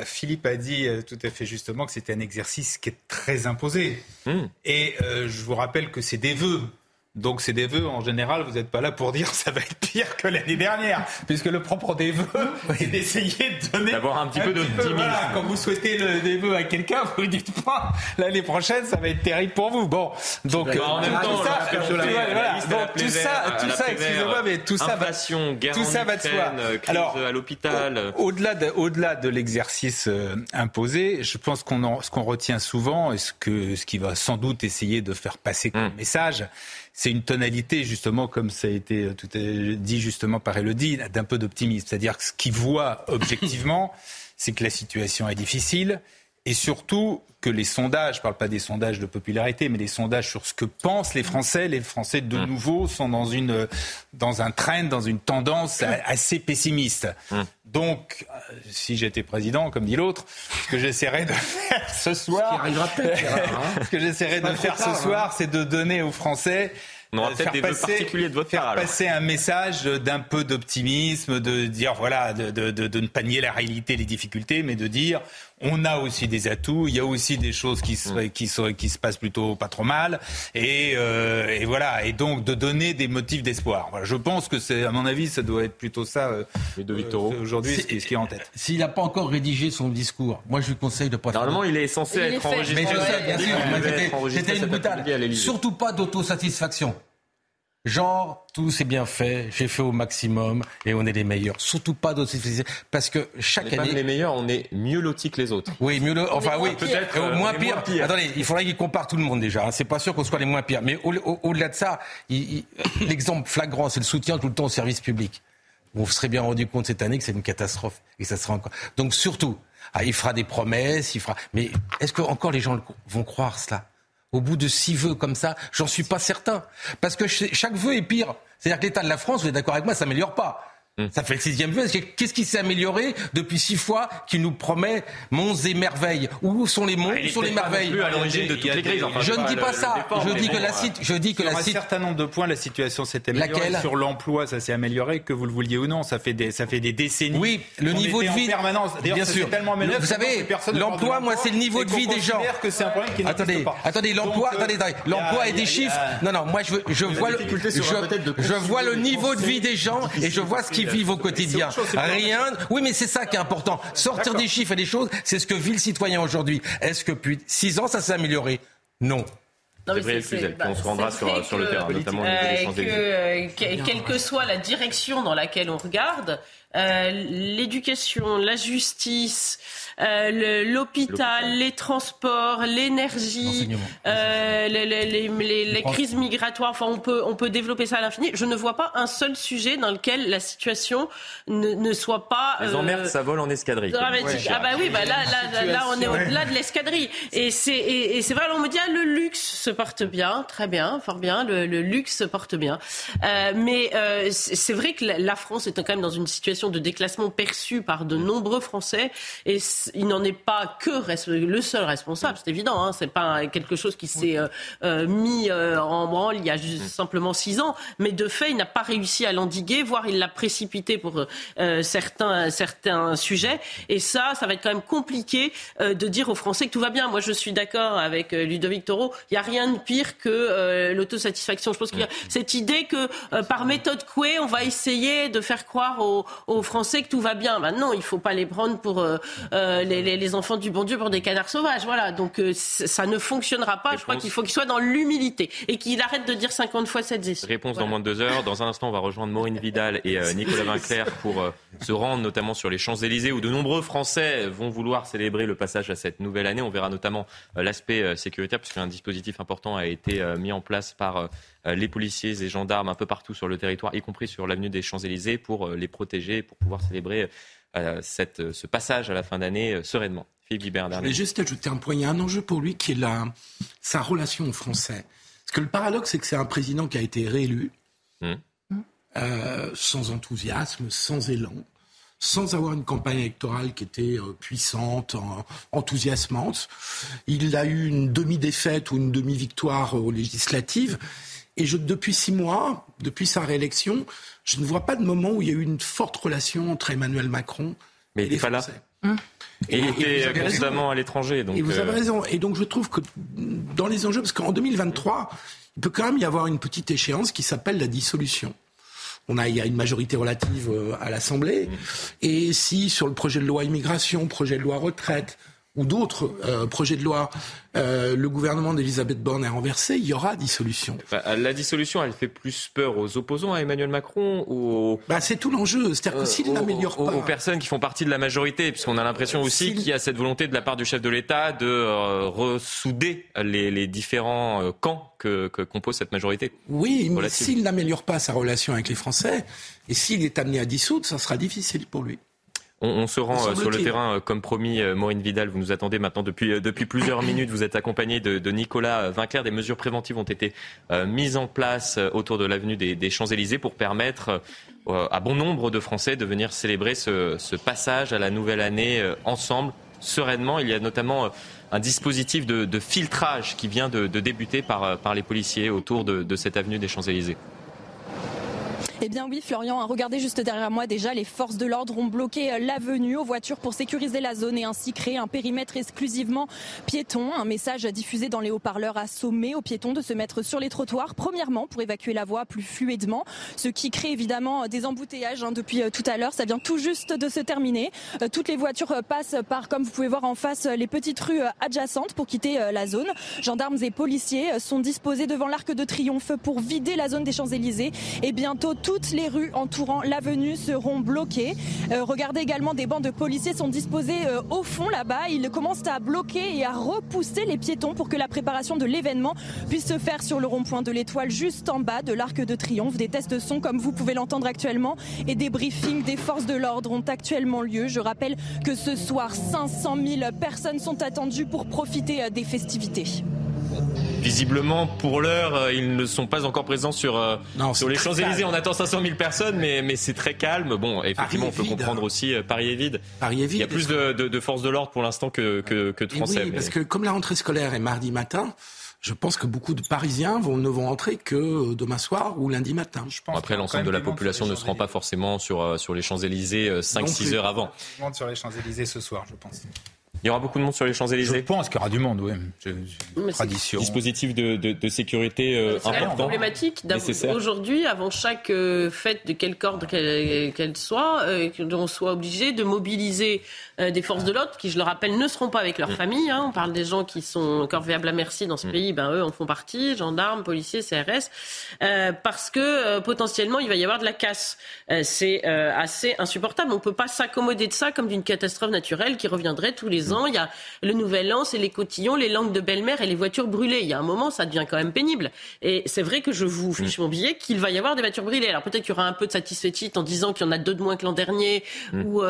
Philippe a dit tout à fait justement que c'était un exercice qui est très imposé. Hmm. Et je vous rappelle que c'est des vœux. Donc c'est des vœux, en général, vous n'êtes pas là pour dire ça va être pire que l'année dernière, puisque le propre des vœux, c'est d'essayer de donner... D'avoir un petit peu de voilà, Quand vous souhaitez le, des vœux à quelqu'un, vous ne dites pas l'année prochaine, ça va être terrible pour vous. Bon, donc euh, en même temps, tout ça, tout ça, excusez-moi, mais tout ça, va, tout ça va de soi. Alors, à l'hôpital. Au-delà de, au-delà de l'exercice euh, imposé, je pense qu'on ce qu'on retient souvent, et ce que ce qui va sans doute essayer de faire passer comme hum. message, c'est une tonalité, justement, comme ça a été euh, tout dit justement par Elodie, d'un peu d'optimisme. C'est-à-dire que ce qu'il voit objectivement, c'est que la situation est difficile et surtout que les sondages, je ne parle pas des sondages de popularité, mais les sondages sur ce que pensent les Français, les Français de mmh. nouveau sont dans, une, dans un trend, dans une tendance assez pessimiste. Donc, euh, si j'étais président, comme dit l'autre, ce que j'essaierais de faire ce soir, ce, hein. ce que j'essaierais de faire ce soir, hein. c'est de donner aux Français on aura peut-être des passer, particuliers de votre faire passer un message d'un peu d'optimisme, de dire voilà, de, de, de, ne pas nier la réalité, les difficultés, mais de dire on a aussi des atouts, il y a aussi des choses qui se, mm. qui, qui se passent plutôt pas trop mal, et, euh, et voilà, et donc de donner des motifs d'espoir. Voilà, je pense que c'est, à mon avis, ça doit être plutôt ça euh, euh aujourd'hui, ce, qui, est en tête. S'il n'a pas encore rédigé son discours, moi je lui conseille de pas. Normalement, il est censé être enregistré. Mais je sais, bien sûr, c'était une boutade. Surtout pas d'autosatisfaction. Genre, tout c'est bien fait, j'ai fait au maximum et on est les meilleurs. Surtout pas d'autres parce que chaque on année. Pas les meilleurs, on est mieux lotis que les autres. Oui, mieux Enfin oui, peut-être euh, moins, pire. Attendez, il faudrait qu'il compare tout le monde déjà. Hein. C'est pas sûr qu'on soit les moins pires. Mais au-delà de ça, l'exemple flagrant, c'est le soutien tout le temps au service public. On se serait bien rendu compte cette année que c'est une catastrophe et ça sera encore. Donc surtout, ah, il fera des promesses, il fera. Mais est-ce que encore les gens vont croire cela? Au bout de six vœux comme ça, j'en suis pas certain. Parce que chaque vœu est pire. C'est-à-dire que l'état de la France, vous êtes d'accord avec moi, ça s'améliore pas. Hmm. Ça fait le sixième vœu. Qu'est-ce qui s'est amélioré depuis six fois qu'il nous promet monts et merveilles? Où sont les monts? Où sont les merveilles? plus à l'origine de toutes les crises. je ne dis pas ça. je dis que la cite. Je dis que la un certain nombre de points, la situation s'est améliorée. Sur l'emploi, ça s'est amélioré, que vous le vouliez ou non. Ça fait des, ça fait des décennies. Oui, le niveau de vie. permanence. Bien sûr. Vous savez, l'emploi, moi, c'est le niveau de vie des gens. que c'est un problème qui Attendez, attendez, l'emploi, attendez, l'emploi et des chiffres. Non, non, moi, je vois le, je vois le niveau de vie des gens et je vois ce qu'ils vivent au quotidien. Rien. Oui, mais c'est ça qui est important. Sortir des chiffres et des choses, c'est ce que vit le citoyen aujourd'hui. Est-ce que depuis six ans, ça s'est amélioré? Non. Non, mais bah, on se rendra sur, sur, le terrain, notamment euh, que, euh, Quelle que soit la direction dans laquelle on regarde, euh, l'éducation, la justice, euh, l'hôpital, les transports, l'énergie, euh, les, les, les, les crises migratoires. Enfin, on peut, on peut développer ça à l'infini. Je ne vois pas un seul sujet dans lequel la situation ne, ne soit pas. Les emmerdes, ça vole en escadrille. Dramatique. ah bah oui, bah là, là, là, on est au-delà de l'escadrille. Et c'est, et, c'est vrai, on me dit ah, le luxe se porte bien, très bien, fort bien. Le, le luxe se porte bien. Euh, mais euh, c'est vrai que la France est quand même dans une situation de déclassement perçue par de nombreux Français. Et il n'en est pas que le seul responsable, c'est évident. Hein, c'est pas quelque chose qui s'est euh, euh, mis euh, en branle il y a juste simplement six ans, mais de fait, il n'a pas réussi à l'endiguer, voire il l'a précipité pour certains certains sujets. Et ça, ça va être quand même compliqué de dire aux Français que tout va bien. Moi, je suis d'accord avec Ludovic Toro. Il n'y a rien de pire que l'autosatisfaction. Je pense qu'il y a cette idée que par méthode Coué, on va essayer de faire croire aux, aux Français que tout va bien. Ben non, il faut pas les prendre pour les, enfants du bon Dieu pour des canards sauvages. Voilà, donc euh, ça ne fonctionnera pas. Je crois qu'il faut qu'il soit dans l'humilité et qu'il arrête de dire 50 fois cette gestion. Réponse dans moins de deux heures. Dans un instant, on va rejoindre Maureen Vidal et euh, Nicolas Vinclair pour euh, se rendre notamment sur les Champs-Élysées où de nombreux Français vont vouloir célébrer le passage à cette nouvelle année. On verra notamment l'aspect sécuritaire puisqu'un dispositif important a été mis en place par les policiers et gendarmes un peu partout sur le territoire, y compris sur l'avenue des Champs-Élysées, pour les protéger, pour pouvoir célébrer euh, cette, ce passage à la fin d'année euh, sereinement. Philippe Guibert, Je voulais juste ajouter un point. Il y a un enjeu pour lui qui est la, sa relation aux Français. Parce que le paradoxe, c'est que c'est un président qui a été réélu, mmh. euh, sans enthousiasme, sans élan, sans avoir une campagne électorale qui était puissante, enthousiasmante. Il a eu une demi-défaite ou une demi-victoire aux législatives. Et je, depuis six mois, depuis sa réélection, je ne vois pas de moment où il y a eu une forte relation entre Emmanuel Macron Mais et les pas là. Hum. Et, il était constamment à l'étranger. Et vous avez euh, raison. Et donc je trouve que dans les enjeux, parce qu'en 2023, il peut quand même y avoir une petite échéance qui s'appelle la dissolution. On a, il y a une majorité relative euh, à l'Assemblée. Hum. Et si sur le projet de loi immigration, projet de loi retraite, ou d'autres euh, projets de loi, euh, le gouvernement d'Elisabeth Borne est renversé, il y aura dissolution. la dissolution, elle fait plus peur aux opposants à Emmanuel Macron ou aux... bah, C'est tout l'enjeu. C'est-à-dire que s'il n'améliore pas... Aux personnes qui font partie de la majorité, puisqu'on a l'impression aussi qu'il y a cette volonté de la part du chef de l'État de euh, ressouder les, les différents camps que, que, compose cette majorité. Oui, mais s'il n'améliore pas sa relation avec les Français, et s'il est amené à dissoudre, ça sera difficile pour lui. On, se rend euh, sur le terrain, euh, comme promis, euh, Maureen Vidal, vous nous attendez maintenant depuis, depuis plusieurs minutes. Vous êtes accompagné de, Nicolas Vinclair. Des mesures préventives ont été mises en place autour de l'avenue des, Champs-Élysées pour permettre à bon nombre de Français de venir célébrer ce, passage à la nouvelle année ensemble, sereinement. Il y a notamment un dispositif de, filtrage qui vient de, débuter par, par les policiers autour de cette avenue des Champs-Élysées. Eh bien oui, Florian, regardez juste derrière moi déjà, les forces de l'ordre ont bloqué euh, l'avenue aux voitures pour sécuriser la zone et ainsi créer un périmètre exclusivement piéton. Un message diffusé dans les haut-parleurs a sommé aux piétons de se mettre sur les trottoirs, premièrement pour évacuer la voie plus fluidement, ce qui crée évidemment des embouteillages hein, depuis euh, tout à l'heure. Ça vient tout juste de se terminer. Euh, toutes les voitures passent par, comme vous pouvez voir en face, les petites rues adjacentes pour quitter la zone. Gendarmes et policiers sont disposés devant l'Arc de Triomphe pour vider la zone des Champs-Élysées et bientôt toutes les rues entourant l'avenue seront bloquées. Euh, regardez également des bancs de policiers sont disposés euh, au fond là-bas. Ils commencent à bloquer et à repousser les piétons pour que la préparation de l'événement puisse se faire sur le rond-point de l'étoile juste en bas de l'Arc de Triomphe. Des tests sont comme vous pouvez l'entendre actuellement et des briefings des forces de l'ordre ont actuellement lieu. Je rappelle que ce soir 500 000 personnes sont attendues pour profiter euh, des festivités. Visiblement, pour l'heure, euh, ils ne sont pas encore présents sur, euh, sur les Champs-Élysées. On attend 500 000 personnes, mais, mais c'est très calme. Bon, effectivement, on peut comprendre aussi euh, Paris est vide. Paris est vide. Il y a plus de, de, forces de l'ordre pour l'instant que, que, que, de Français. Oui, parce que comme la rentrée scolaire est mardi matin, je pense que beaucoup de Parisiens vont, ne vont entrer que demain soir ou lundi matin. Je pense Après, l'ensemble de la population ne se rend pas forcément sur, sur les Champs-Élysées 5-6 heures avant. Sur les Champs-Élysées ce soir, je pense. Il y aura beaucoup de monde sur les Champs-Élysées Je pense qu'il y aura du monde, oui. Tradition. Dispositif de, de, de sécurité euh, C'est important. problématique. Aujourd'hui, avant chaque euh, fête de quelque ordre qu'elle soit, euh, on soit obligé de mobiliser euh, des forces de l'ordre qui, je le rappelle, ne seront pas avec leur mm. famille. Hein. On parle des gens qui sont corvéables à merci dans ce mm. pays. Ben, eux en font partie, gendarmes, policiers, CRS. Euh, parce que euh, potentiellement, il va y avoir de la casse. c'est assez insupportable. On ne peut pas s'accommoder de ça comme d'une catastrophe naturelle qui reviendrait tous les mm. ans. Il y a le Nouvel An, c'est les cotillons, les langues de belle-mère et les voitures brûlées. Il y a un moment, ça devient quand même pénible. Et c'est vrai que je vous fiche mon billet qu'il va y avoir des voitures brûlées. Alors peut-être qu'il y aura un peu de satisfait en disant qu'il y en a deux de moins que l'an dernier ou,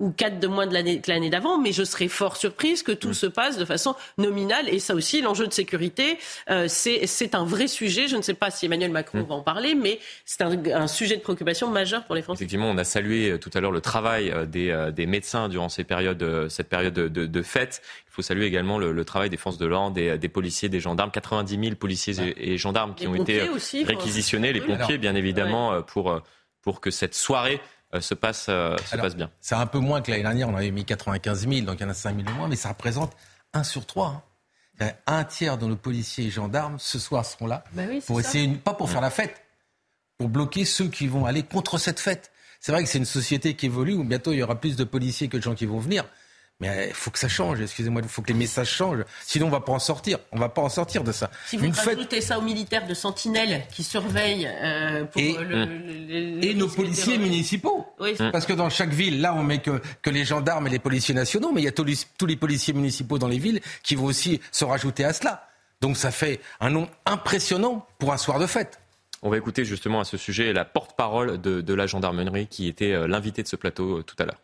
ou quatre de moins de l'année que l'année d'avant, mais je serais fort surprise que tout mm. se passe de façon nominale. Et ça aussi, l'enjeu de sécurité, euh, c'est un vrai sujet. Je ne sais pas si Emmanuel Macron mm. va en parler, mais c'est un, sujet de préoccupation majeur pour les Français. Effectivement, on a salué euh, tout à l'heure le travail euh, des, des médecins durant ces périodes, cette période de, de, fête. Il faut saluer également le, travail des forces de l'ordre, des, des, policiers, des gendarmes. 90 000 policiers et, gendarmes qui ont été réquisitionnés, les pompiers, bien évidemment, pour, pour que cette soirée euh, se passe, euh, se passe bien. C'est un peu moins que l'année dernière, on avait mis 95 000, donc il y en a 5 000 de moins, mais ça représente un sur trois. Hein. Un tiers de nos policiers et gendarmes ce soir seront là bah pour essayer, pas pour faire la fête, pour bloquer ceux qui vont aller contre cette fête. C'est vrai que c'est une société qui évolue où bientôt il y aura plus de policiers que de gens qui vont venir. Mais il faut que ça change, excusez-moi, il faut que les messages changent. Sinon, on va pas en sortir. On va pas en sortir de ça. Si vous rajoutez ça aux militaires de sentinelle qui surveillent euh, pour et, le, et nos policiers municipaux. Oui. Parce que dans chaque ville, là, on met que, que les gendarmes et les policiers nationaux, mais il y a tous les, tous les policiers municipaux dans les villes qui vont aussi se rajouter à cela. Donc ça fait un nombre impressionnant pour un soir de fête. On va écouter justement à ce sujet la porte-parole de, de, la gendarmerie qui était euh, l'invité de ce plateau euh, tout à l'heure.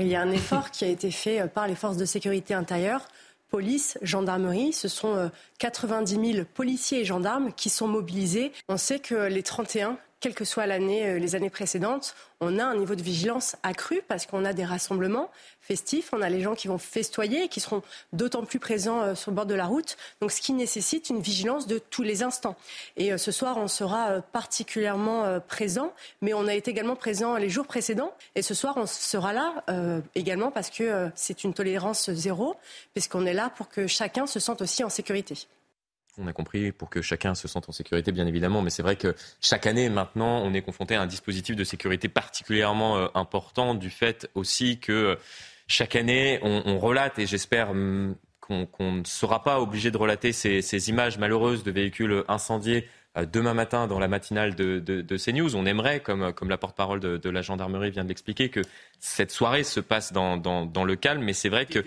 Il y a un effort qui a été fait euh, par les forces de sécurité intérieure, police, gendarmerie. Ce sont 90 euh, 000 policiers et gendarmes qui sont mobilisés. On sait que les 31 quelle que soit l'année, euh, les années précédentes, on a un niveau de vigilance accru parce qu'on a des rassemblements festifs, on a les gens qui vont festoyer et qui seront d'autant plus présents euh, sur le bord de la route. Donc, ce qui nécessite une vigilance de tous les instants. Et euh, ce soir, on sera particulièrement présent, mais on a été également présent les jours précédents. Et ce soir, on sera là également parce que c'est une tolérance zéro, puisqu'on est là pour que chacun se sente aussi en sécurité. On a compris pour que chacun se sente en sécurité, bien évidemment, mais c'est vrai que chaque année, maintenant, on est confronté à un dispositif de sécurité particulièrement euh, important du fait aussi que euh, chaque année, on, relate, et j'espère hum, qu'on ne sera pas obligé de relater ces images malheureuses de véhicules incendiés demain matin dans la matinale de, de, de CNews. On aimerait, comme, comme la porte-parole de, de, la gendarmerie vient de l'expliquer, que cette soirée se passe dans, dans, dans le calme. Mais c'est vrai que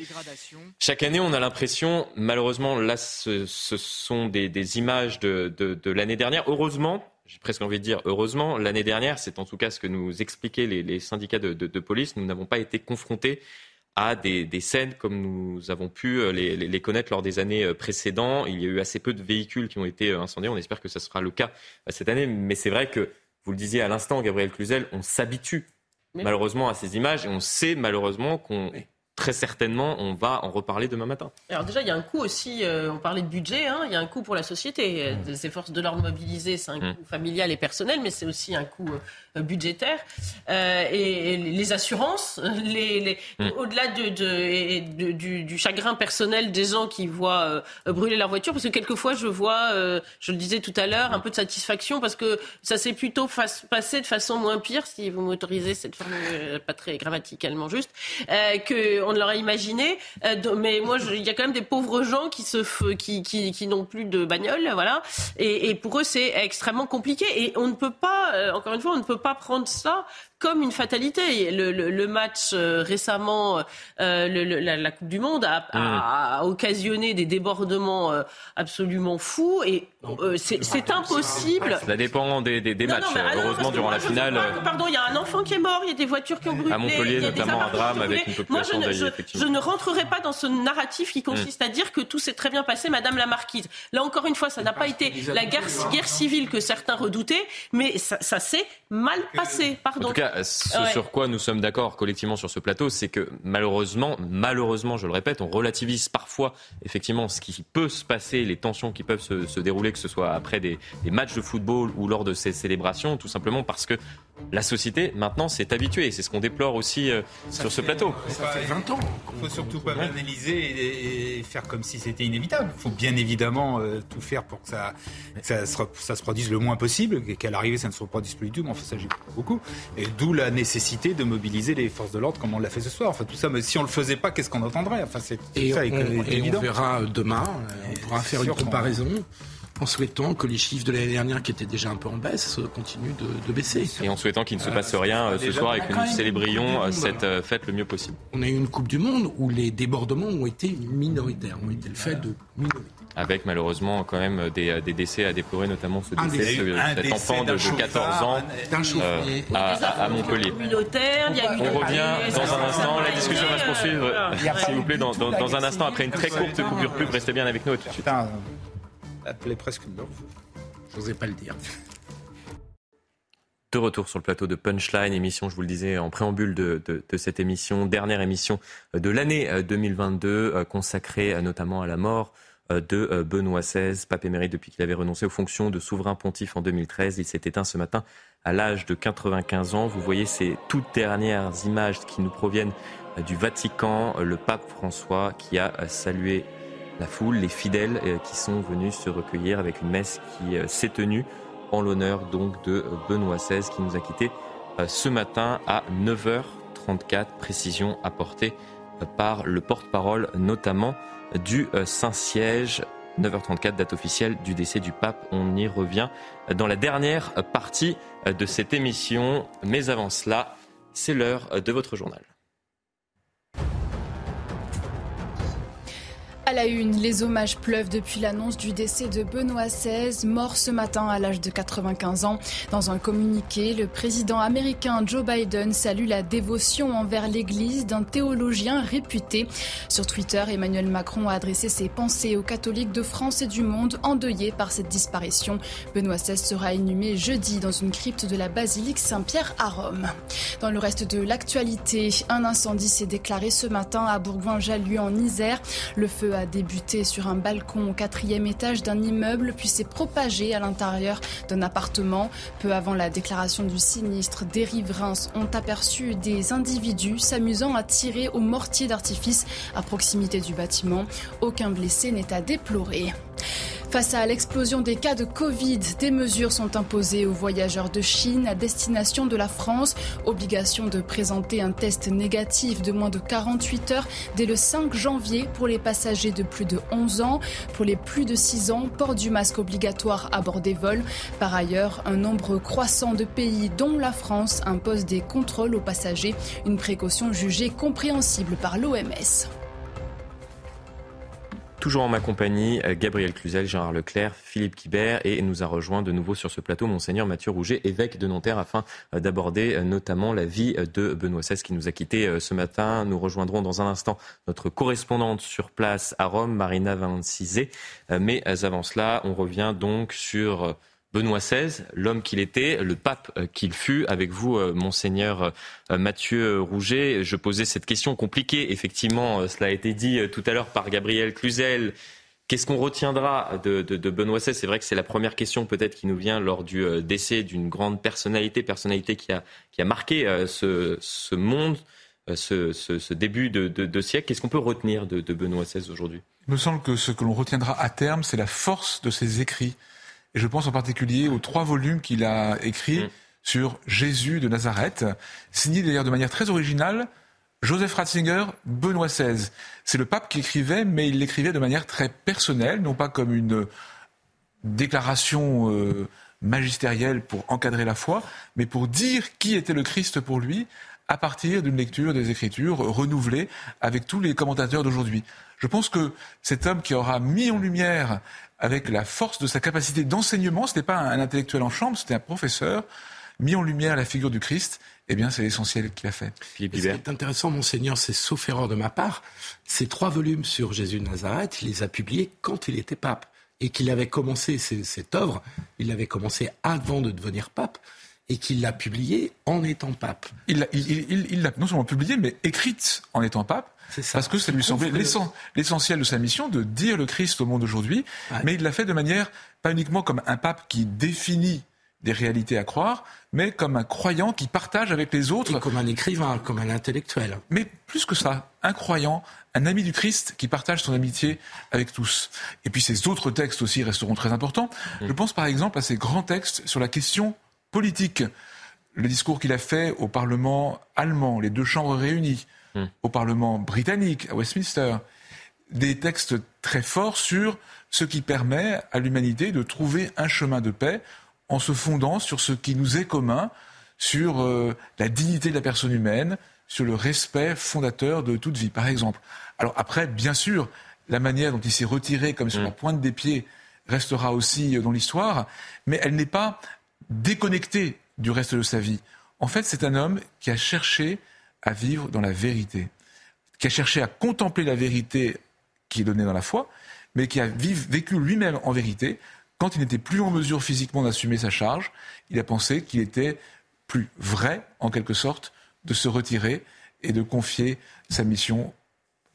chaque année, on a l'impression, malheureusement, là, ce, ce sont des, des images de, de l'année dernière. Heureusement, j'ai presque envie de dire heureusement, l'année dernière, c'est en tout cas ce que nous expliquaient les, les syndicats de, de, de, police, nous n'avons pas été confrontés à des, scènes comme nous avons pu euh, les, connaître lors des années euh, précédentes. Il y a eu assez peu de véhicules qui ont été euh, incendiés. On espère que ce sera le cas cette année. Mais c'est vrai que, vous le disiez à l'instant, Gabriel Cluzel, on s'habitue malheureusement à ces images et on sait malheureusement qu'on très certainement, on va en reparler demain matin. Alors déjà, il y a un coût aussi, euh, on parlait de budget, hein, il y a un coût pour la société. Mmh. Des forces de l'ordre mobilisées, c'est un mmh. coût familial et personnel, mais c'est aussi un coût euh, budgétaire. Euh, et, les assurances, les, les, mmh. au-delà de, de, du, du, chagrin personnel des gens qui voient brûler leur voiture, parce que quelquefois, je vois, je le disais tout à l'heure, un peu de satisfaction, parce que ça s'est plutôt passé de façon moins pire, si vous m'autorisez cette forme pas très grammaticalement juste, que on l'aurait imaginé. Euh, mais moi, il y a quand même des pauvres gens qui se qui, qui, qui n'ont plus de bagnole, voilà. Et, et pour eux, c'est extrêmement compliqué. Et on ne peut pas, euh, encore une fois, on ne peut pas prendre ça comme une fatalité. Le, le, le match euh, récemment, euh, le, la, la, Coupe du Monde a, a, a, occasionné des débordements euh, absolument fous et c'est impossible. Ça dépend des, des, des matchs. Non, Heureusement, durant la finale. Pardon, il y a un enfant qui est mort, il y a des voitures qui ont brûlé. À Montpellier, notamment un drame avec une population Moi, je, je, je, ne rentrerai pas dans ce narratif qui consiste à dire que tout s'est très bien passé, Madame la Marquise. Là, encore une fois, ça n'a pas été la guerre, guerre, civile que certains redoutaient, mais ça, ça s'est mal passé. Pardon. En tout cas, ce sur quoi nous sommes d'accord collectivement sur ce plateau, c'est que malheureusement, malheureusement, je le répète, on relativise parfois effectivement ce qui peut se passer, les tensions qui peuvent se, se dérouler, que ce soit après des, des, matchs de football ou lors de ces célébrations, tout simplement parce que la société maintenant s'est habituée. C'est ce qu'on déplore aussi euh, sur ce plateau. Ça fait 20 ans. Il faut surtout pas analyser et, et, faire comme si c'était inévitable. Il faut bien évidemment euh, tout faire pour que ça, que ça, se, ça, se, produise le moins possible, qu'à l'arrivée ça ne se reproduise plus du tout. Mais enfin, ça j'y beaucoup. Et d'où la nécessité de mobiliser les forces de l'ordre comme on l'a fait ce soir. Enfin, tout ça, mais si on le faisait pas, qu'est-ce qu'on entendrait? Enfin, c'est et, ça on, et on verra demain, on pourra faire une comparaison en souhaitant que les chiffres de l'année dernière, qui étaient déjà un peu en baisse, continuent de, de baisser. Et en souhaitant qu'il ne se passe rien euh, ce soir et que nous célébrions euh, cette fête le mieux possible. On a eu une Coupe du Monde où les débordements ont été minoritaires, ont été le fait de minorités avec malheureusement quand même des, des, décès à déplorer, notamment ce décès, de cet enfant de, de 14 ans euh, à, à, Montpellier. On revient dans un instant, la discussion va se poursuivre, s'il vous plaît, dans, dans, dans, un instant, après une très courte coupure pub, restez bien avec nous tout de suite. Appelez presque une J'osais pas le dire. De retour sur le plateau de Punchline, émission, je vous le disais en préambule de, de, de cette émission, dernière émission de l'année 2022, euh, consacrée notamment à la mort euh, de euh, Benoît XVI, pape émérite depuis qu'il avait renoncé aux fonctions de souverain pontife en 2013. Il s'est éteint ce matin à l'âge de 95 ans. Vous voyez ces toutes dernières images qui nous proviennent euh, du Vatican, le pape François qui a salué la foule, les fidèles qui sont venus se recueillir avec une messe qui s'est tenue en l'honneur donc de Benoît XVI qui nous a quittés ce matin à 9h34, précision apportée par le porte-parole notamment du euh, Saint-Siège. 9h34, date officielle du décès du pape. On y revient dans la dernière partie de cette émission. Mais avant cela, c'est l'heure de votre journal. À la une, les hommages pleuvent depuis l'annonce du décès de Benoît XVI, mort ce matin à l'âge de 95 ans. Dans un communiqué, le président américain Joe Biden salue la dévotion envers l'Église d'un théologien réputé. Sur Twitter, Emmanuel Macron a adressé ses pensées aux catholiques de France et du monde endeuillés par cette disparition. Benoît XVI sera inhumé jeudi dans une crypte de la basilique Saint-Pierre à Rome. Dans le reste de l'actualité, un incendie s'est déclaré ce matin à Bourgoin-Jallieu en Isère. Le feu a débuté sur un balcon au quatrième étage d'un immeuble, puis s'est propagé à l'intérieur d'un appartement. Peu avant la déclaration du sinistre, des riverains ont aperçu des individus s'amusant à tirer au mortier d'artifice à proximité du bâtiment. Aucun blessé n'est à déplorer. Face à l'explosion des cas de Covid, des mesures sont imposées aux voyageurs de Chine à destination de la France. Obligation de présenter un test négatif de moins de 48 heures dès le 5 janvier pour les passagers de plus de 11 ans. Pour les plus de 6 ans, port du masque obligatoire à bord des vols. Par ailleurs, un nombre croissant de pays, dont la France, impose des contrôles aux passagers, une précaution jugée compréhensible par l'OMS. Toujours en ma compagnie, euh, Gabriel Cluzel, Gérard Leclerc, Philippe Quibert et nous a rejoint de nouveau sur ce plateau Monseigneur Mathieu Rouget, évêque de Nanterre, afin euh, d'aborder euh, notamment la vie de Benoît XVI qui nous a quittés ce matin. Nous rejoindrons dans un instant notre correspondante sur place à Rome, Marina Vancizé. Mais avant cela, on revient donc sur Benoît XVI, l'homme qu'il était, le pape qu'il fut. Avec vous, monseigneur Mathieu Rouget, je posais cette question compliquée. Effectivement, cela a été dit tout à l'heure par Gabriel Cluzel. Qu'est-ce qu'on retiendra de, Benoît XVI? C'est vrai que c'est la première question peut-être qui nous vient lors du décès d'une grande personnalité, personnalité qui a, qui a marqué ce, monde. Euh, ce, début de, siècle. Qu'est-ce qu'on peut retenir de, Benoît XVI aujourd'hui? Il me semble que ce que l'on retiendra à terme, c'est la force de ses écrits. Et je pense en particulier aux trois volumes qu'il a écrits mm. sur Jésus de Nazareth, signés d'ailleurs de manière très originale. Joseph Ratzinger, Benoît XVI. C'est le pape qui écrivait, mais il l'écrivait de manière très personnelle, non pas comme une déclaration euh, magistérielle pour encadrer la foi, mais pour dire qui était le Christ pour lui, à partir d'une lecture des Écritures renouvelée avec tous les commentateurs d'aujourd'hui. Je pense que cet homme qui aura mis en lumière, avec la force de sa capacité d'enseignement, ce n'est pas un intellectuel en chambre, c'était un professeur, mis en lumière la figure du Christ, eh bien, c'est l'essentiel qu'il a fait. ce qui est intéressant, monseigneur, c'est sauf erreur de ma part, ces trois volumes sur Jésus de Nazareth, il les a publiés quand il était pape. Et qu'il avait commencé cette œuvre, il l'avait commencé avant de devenir pape et qu'il l'a publiée en étant pape. Il l'a non seulement publiée, mais écrite en étant pape. Parce que ça lui semblait l'essentiel de sa mission de dire le Christ au monde aujourd'hui, mais il l'a fait de manière pas uniquement comme un pape qui définit des réalités à croire, mais comme un croyant qui partage avec les autres. comme un écrivain, comme un intellectuel. Mais plus que ça, un croyant, un ami du Christ qui partage son amitié avec tous. Et puis ces autres textes aussi resteront très importants. Mm. Je pense par exemple à ces grands textes sur la question politique. Le discours qu'il a fait au Parlement allemand, les deux chambres réunies, hmm. au Parlement britannique, à Westminster, des textes très forts sur ce qui permet à l'humanité de trouver un chemin de paix en se fondant sur ce qui nous est commun, sur euh, la dignité de la personne humaine, sur le respect fondateur de toute vie, par exemple. Alors après, bien sûr, la manière dont il s'est retiré comme sur hmm. la pointe des pieds restera aussi dans l'histoire, mais elle n'est pas déconnecté du reste de sa vie. En fait, c'est un homme qui a cherché à vivre dans la vérité, qui a cherché à contempler la vérité qui est donnée dans la foi, mais qui a vécu lui-même en vérité. Quand il n'était plus en mesure physiquement d'assumer sa charge, il a pensé qu'il était plus vrai, en quelque sorte, de se retirer et de confier sa mission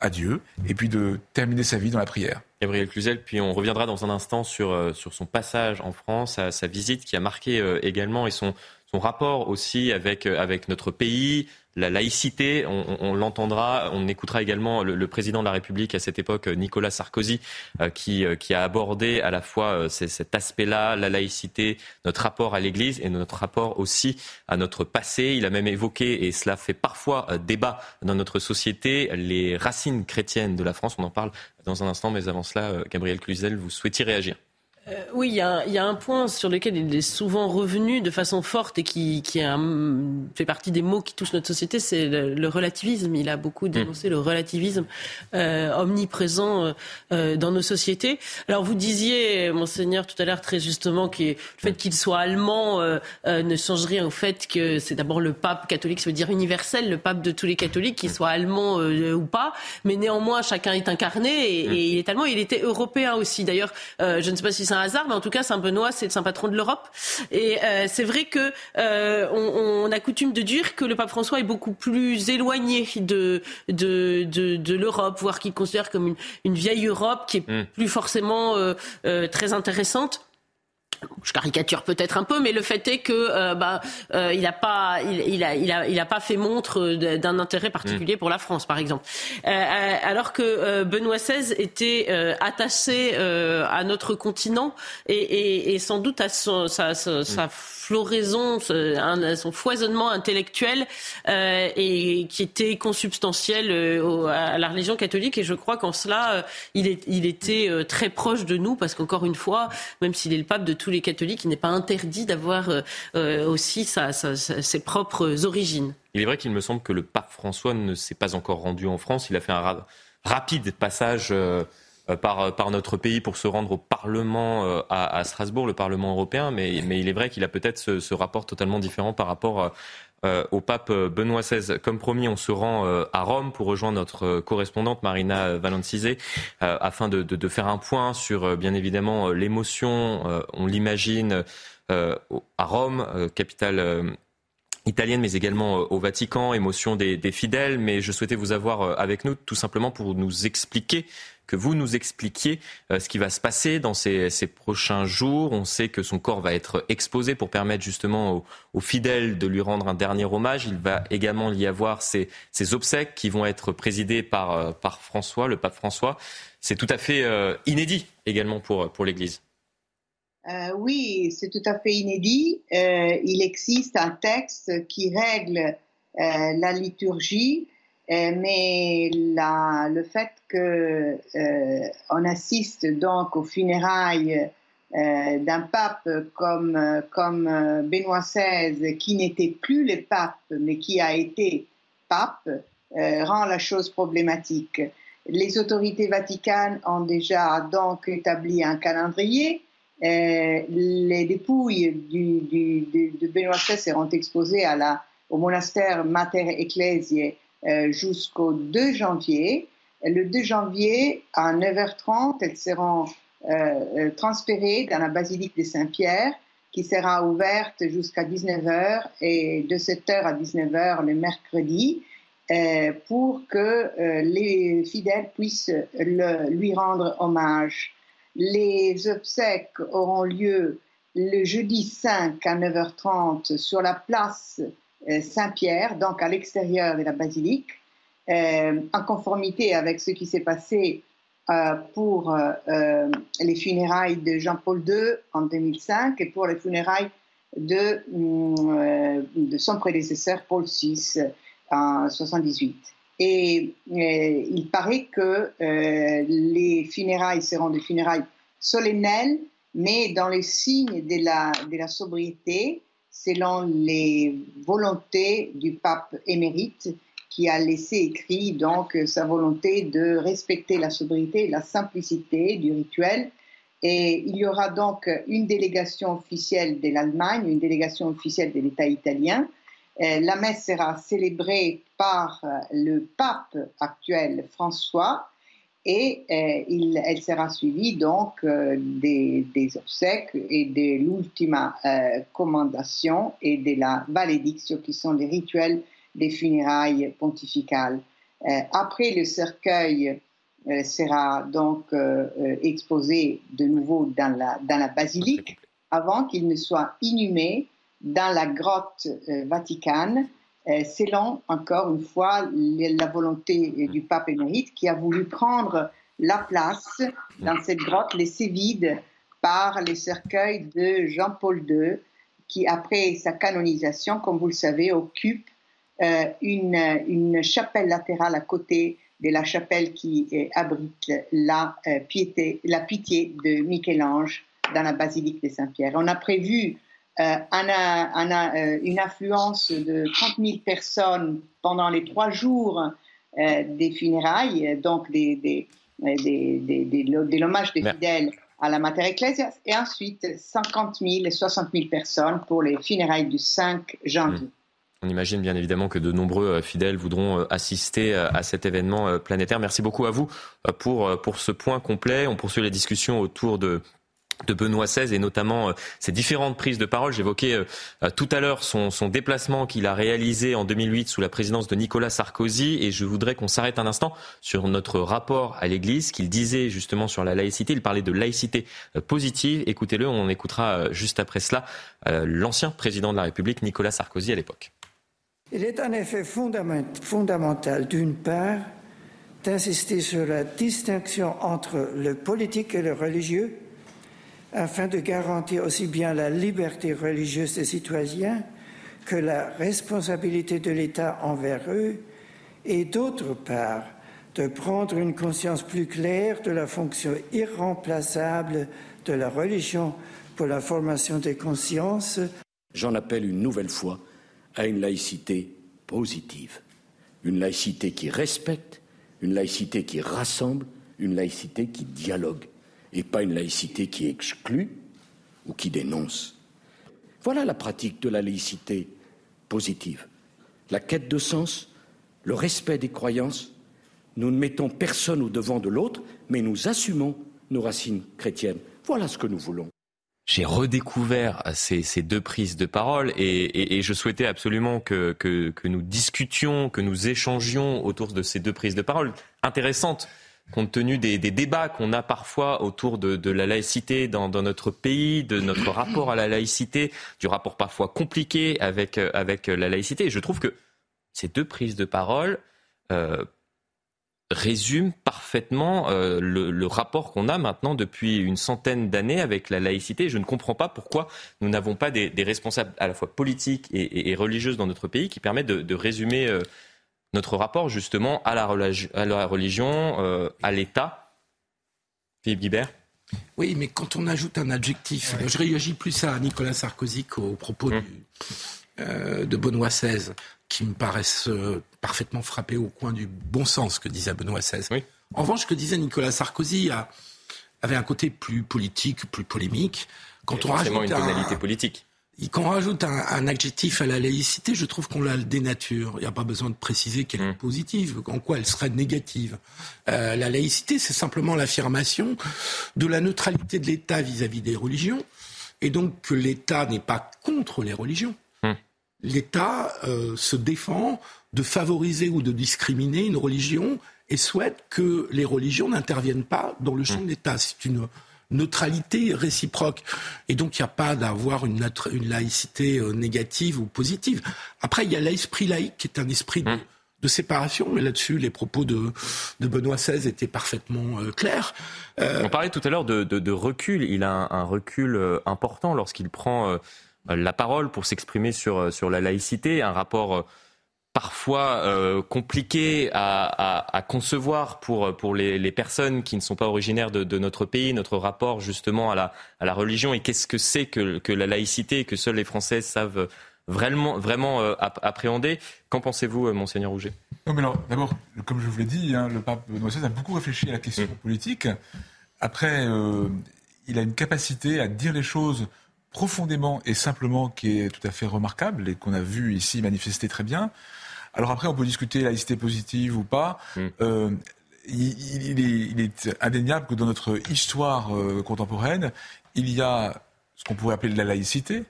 à Dieu, et puis de terminer sa vie dans la prière. Gabriel Cluzel, puis on reviendra dans un instant sur, euh, son passage en France, sa, sa visite qui a marqué euh, également et son, son rapport aussi avec, euh, avec notre pays, la laïcité, on, l'entendra. On écoutera également le, président de la République à cette époque, Nicolas Sarkozy, qui, qui, a abordé à la fois cet aspect-là, la laïcité, notre rapport à l'Église et notre rapport aussi à notre passé. Il a même évoqué, et cela fait parfois débat dans notre société, les racines chrétiennes de la France. On en parle dans un instant, mais avant cela, Gabriel Cluzel, vous souhaitiez réagir euh, oui, il y, a un, point sur lequel il est souvent revenu de façon forte et qui, fait partie des mots qui touchent notre société, c'est le, relativisme. Il a beaucoup mm. dénoncé le relativisme euh, omniprésent euh, dans nos sociétés. Alors vous disiez, monseigneur, tout à l'heure très justement que le fait qu'il soit allemand ne change rien au fait que c'est d'abord le pape catholique, ça veut dire universel, le pape de tous les catholiques, qu'il soit allemand ou pas. Mais néanmoins, chacun est incarné et, mm. et, il est allemand. Il était européen aussi. D'ailleurs, je ne sais pas si c'est un hasard, mais en tout cas, Saint Benoît, c'est le saint patron de l'Europe. Et euh, c'est vrai que euh, on, a coutume de dire que le pape François est beaucoup plus éloigné de de, de, l'Europe, voire qu'il considère comme une, vieille Europe qui est hmm. plus forcément euh, très intéressante je caricature peut-être un peu, mais le fait est que euh, bah, euh, il n'a pas, il, il, a, il, a, il a pas fait montre d'un intérêt particulier mm. pour la France, par exemple. Euh, alors que Benoît XVI était attaché à notre continent et, et, et, sans doute à son, sa, sa, sa mm floraison, son foisonnement intellectuel et qui était consubstantiel à la religion catholique. Et je crois qu'en cela, il, est, il était très proche de nous parce qu'encore une fois, même s'il est le pape de tous les catholiques, il n'est pas interdit d'avoir aussi sa, ses propres origines. Il est vrai qu'il me semble que le pape François ne s'est pas encore rendu en France. Il a fait un rapide passage par, par notre pays pour se rendre au Parlement à, Strasbourg, le Parlement européen, mais, il est vrai qu'il a peut-être ce, rapport totalement différent par rapport au pape Benoît XVI. Comme promis, on se rend à Rome pour rejoindre notre correspondante Marina Valencizé afin de, faire un point sur, bien évidemment, l'émotion, on l'imagine, à Rome, capitale italienne, mais également euh, au Vatican, émotion des, fidèles. Mais je souhaitais vous avoir euh, avec nous tout simplement pour nous expliquer que vous nous expliquiez euh, ce qui va se passer dans ces, prochains jours. On sait que son corps va être exposé pour permettre justement aux, fidèles de lui rendre un dernier hommage. Il va également y avoir ces, obsèques qui vont être présidées par, par François, le pape François. C'est tout à fait inédit également pour, l'Église. Euh, oui, c'est tout à fait inédit. Euh, il existe un texte qui règle euh, la liturgie, mais le fait que on assiste donc aux funérailles d'un pape comme, comme Benoît XVI, qui n'était plus le pape, mais qui a été pape, rend la chose problématique. Les autorités vaticanes ont déjà donc établi un calendrier euh, les dépouilles du, de, Benoît XVI seront exposées au monastère Mater Ecclesiae euh, jusqu'au 2 janvier. Le 2 janvier, à 9h30, elles seront euh, transférées dans la basilique de Saint-Pierre, qui sera ouverte jusqu'à 19h et de 7h à 19h le mercredi, pour que les fidèles puissent lui rendre hommage. Les obsèques auront lieu le jeudi 5 à 9h30 sur la place euh, Saint-Pierre, donc à l'extérieur de la basilique, euh, en conformité avec ce qui s'est passé euh, pour les funérailles de Jean-Paul II en 2005 et pour les funérailles de, son prédécesseur Paul VI en 1978. Et euh, il paraît que euh, les funérailles seront des funérailles solennelles, mais dans les signes de la sobriété, selon les volontés du pape émérite, qui a laissé écrit donc sa volonté de respecter la sobriété et la simplicité du rituel. Et il y aura donc une délégation officielle de l'Allemagne, une délégation officielle de l'État italien, euh, la messe sera célébrée par le pape actuel François et euh, elle sera suivie donc des, obsèques et de l'ultima commendation et de la valedictio qui sont les rituels des funérailles pontificales. après, le cercueil sera donc exposé de nouveau dans la, dans la basilique avant qu'il ne soit inhumé dans la grotte euh, vaticane, euh, selon encore une fois la volonté du pape émérite qui a voulu prendre la place dans cette grotte laissée vide par les cercueils de Jean-Paul II, qui après sa canonisation, comme vous le savez, occupe euh, une, chapelle latérale à côté de la chapelle qui abrite la, piété, la pitié de Michel-Ange dans la basilique de Saint-Pierre. On a prévu euh, a, euh, une affluence de 30 000 personnes pendant les trois jours euh, des funérailles, donc des, des, des, des l'hommage des fidèles à la Mater Ecclesia, et ensuite 50 000 et 60 000 personnes pour les funérailles du 5 janvier. Mmh. On imagine bien évidemment que de nombreux fidèles voudront assister à cet événement planétaire. Merci beaucoup à vous pour, pour ce point complet. On poursuit les discussions autour de de Benoît XVI et notamment ses euh, différentes prises de parole. J'évoquais euh, euh, tout à l'heure son, déplacement qu'il a réalisé en 2008 sous la présidence de Nicolas Sarkozy et je voudrais qu'on s'arrête un instant sur notre rapport à l'Église qu'il disait justement sur la laïcité. Il parlait de laïcité positive. Écoutez-le, on écoutera juste après cela l'ancien président de la République Nicolas Sarkozy à l'époque. Il est en effet fondamental d'une part d'insister sur la distinction entre le politique et le religieux afin de garantir aussi bien la liberté religieuse des citoyens que la responsabilité de l'État envers eux, et d'autre part, de prendre une conscience plus claire de la fonction irremplaçable de la religion pour la formation des consciences. J'en appelle une nouvelle fois à une laïcité positive, une laïcité qui respecte, une laïcité qui rassemble, une laïcité qui dialogue et pas une laïcité qui exclut ou qui dénonce. Voilà la pratique de la laïcité positive. La quête de sens, le respect des croyances. Nous ne mettons personne au devant de l'autre, mais nous assumons nos racines chrétiennes. Voilà ce que nous voulons j'ai redécouvert ces, deux prises de parole et, je souhaitais absolument que, nous discutions, que nous échangions autour de ces deux prises de parole intéressantes compte tenu des, débats qu'on a parfois autour de, la laïcité dans, notre pays, de notre rapport à la laïcité, du rapport parfois compliqué avec, avec la laïcité. Je trouve que ces deux prises de parole euh, résume parfaitement euh, le, rapport qu'on a maintenant depuis une centaine d'années avec la laïcité. Je ne comprends pas pourquoi nous n'avons pas des, responsables à la fois politiques et, religieuses dans notre pays qui permettent de, résumer euh, notre rapport justement à la, à la religion, euh, à l'État. Philippe Guibert oui, mais quand on ajoute un adjectif, je réagis plus à Nicolas Sarkozy qu'au propos hum. de Benoît XVI qui me paraissent euh, parfaitement frappés au coin du bon sens que disait Benoît XVI. En revanche, ce que disait Nicolas Sarkozy avait un côté plus politique, plus polémique. Quand on rajoute une tonalité politique. Quand on rajoute un, adjectif à la laïcité, je trouve qu'on la dénature. Il n'y a pas besoin de préciser qu'elle est mmh. positive, en quoi elle serait négative. Euh, la laïcité, c'est simplement l'affirmation de la neutralité de l'État vis-à-vis des religions, et donc que l'État n'est pas contre les religions l'État euh, se défend de favoriser ou de discriminer une religion et souhaite que les religions n'interviennent pas dans le champ de l'État. C'est une neutralité réciproque. Et donc, il n'y a pas d'avoir une, laïcité euh, négative ou positive. Après, il y a l'esprit laïque qui est un esprit de, séparation, mais là-dessus, les propos de, Benoît XVI étaient parfaitement euh, clairs. On parlait tout à l'heure de, recul. Il a un, recul important lorsqu'il prend euh, la parole pour s'exprimer sur, euh, sur la laïcité, un rapport euh, parfois compliqué à, concevoir pour, pour les, personnes qui ne sont pas originaires de, notre pays, notre rapport justement à la, à la religion et qu'est-ce que c'est que, que, la laïcité que seuls les Français savent vraiment, vraiment appréhender. Qu'en pensez-vous, monseigneur Rouget? Non, mais D'abord, comme je vous l'ai dit, hein, le pape Benoît XVI a beaucoup réfléchi à la question mm. politique. Après, il a une capacité à dire les choses profondément et simplement qui est tout à fait remarquable et qu'on a vu ici manifester très bien. Alors après, on peut discuter laïcité positive ou pas. Mm. Euh, il, est, indéniable que dans notre histoire euh, contemporaine, il y a ce qu'on pourrait appeler de la laïcité,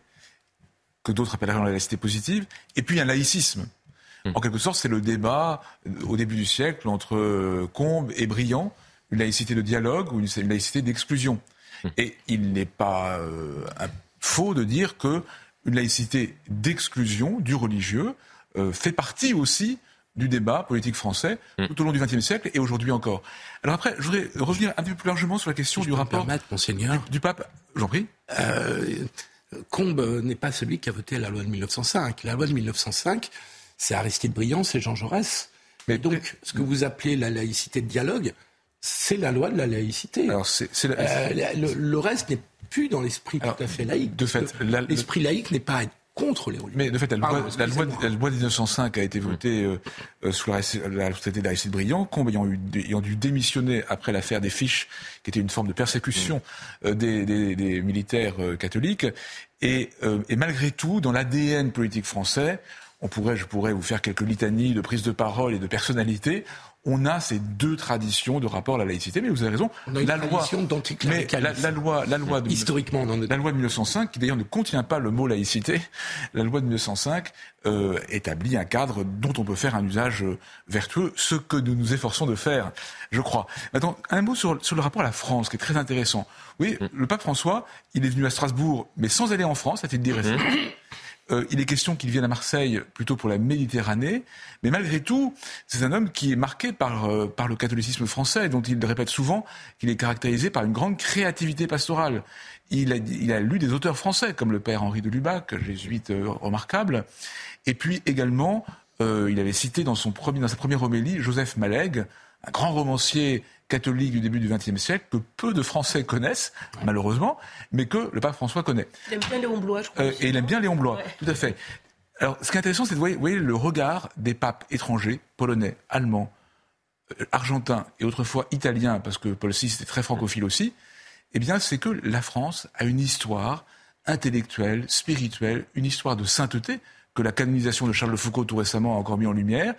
que d'autres appelleraient la laïcité positive, et puis un laïcisme. Mm. En quelque sorte, c'est le débat euh, au début du siècle entre Combes et Briand, une laïcité de dialogue ou une, laïcité d'exclusion. Mm. Et il n'est pas faux de dire que une laïcité d'exclusion du religieux euh, fait partie aussi du débat politique français mm. tout au long du XXe siècle et aujourd'hui encore. Alors après, je voudrais revenir un peu plus largement sur la question du rapport monseigneur. Du, pape. J'en prie. Euh, Combe n'est pas celui qui a voté la loi de 1905. La loi de 1905, c'est Aristide Briand, c'est Jean Jaurès. Mais donc, ce que vous appelez la laïcité de dialogue, c'est la loi de la laïcité. Alors, euh, le, reste n'est plus dans l'esprit tout à fait laïque. De fait, l'esprit laïque n'est pas contre les religions. Mais de fait, la loi, la, loi, de 1905 a été votée euh, euh, sous la, la traité d'Aristide Briand, Combe ayant, eu, ayant dû démissionner après l'affaire des fiches, qui était une forme de persécution euh, des, des, des, militaires catholiques. Et, et malgré tout, dans l'ADN politique français, on pourrait, je pourrais vous faire quelques litanies de prise de parole et de personnalité on a ces deux traditions de rapport à la laïcité. Mais vous avez raison. On a une la loi, mais la, la, loi, la loi de, historiquement, dans la loi de 1905, qui d'ailleurs ne contient pas le mot laïcité, la loi de 1905 euh, établit un cadre dont on peut faire un usage euh, vertueux, ce que nous nous efforçons de faire, je crois. Maintenant, un mot sur, sur le rapport à la France, qui est très intéressant. Oui, mm. le pape François, il est venu à Strasbourg, mais sans aller en France, a-t-il dit récemment. Euh, il est question qu'il vienne à Marseille plutôt pour la Méditerranée, mais malgré tout, c'est un homme qui est marqué par, euh, le catholicisme français, dont il répète souvent qu'il est caractérisé par une grande créativité pastorale. Il a, lu des auteurs français, comme le père Henri de Lubac, jésuite euh, remarquable, et puis également, il avait cité dans, dans sa première homélie Joseph Malègue, un grand romancier catholique du début du XXe siècle que peu de Français connaissent, malheureusement, mais que le pape François connaît. Il aime bien Léon Blois, je crois. Euh, et il aime bien Léon Blois, tout à fait. Alors, ce qui est intéressant, c'est de voir le regard des papes étrangers, polonais, allemands, argentin et autrefois italien, parce que Paul VI était très francophile aussi, eh bien, c'est que la France a une histoire intellectuelle, spirituelle, une histoire de sainteté que la canonisation de Charles de Foucault tout récemment a encore mis en lumière,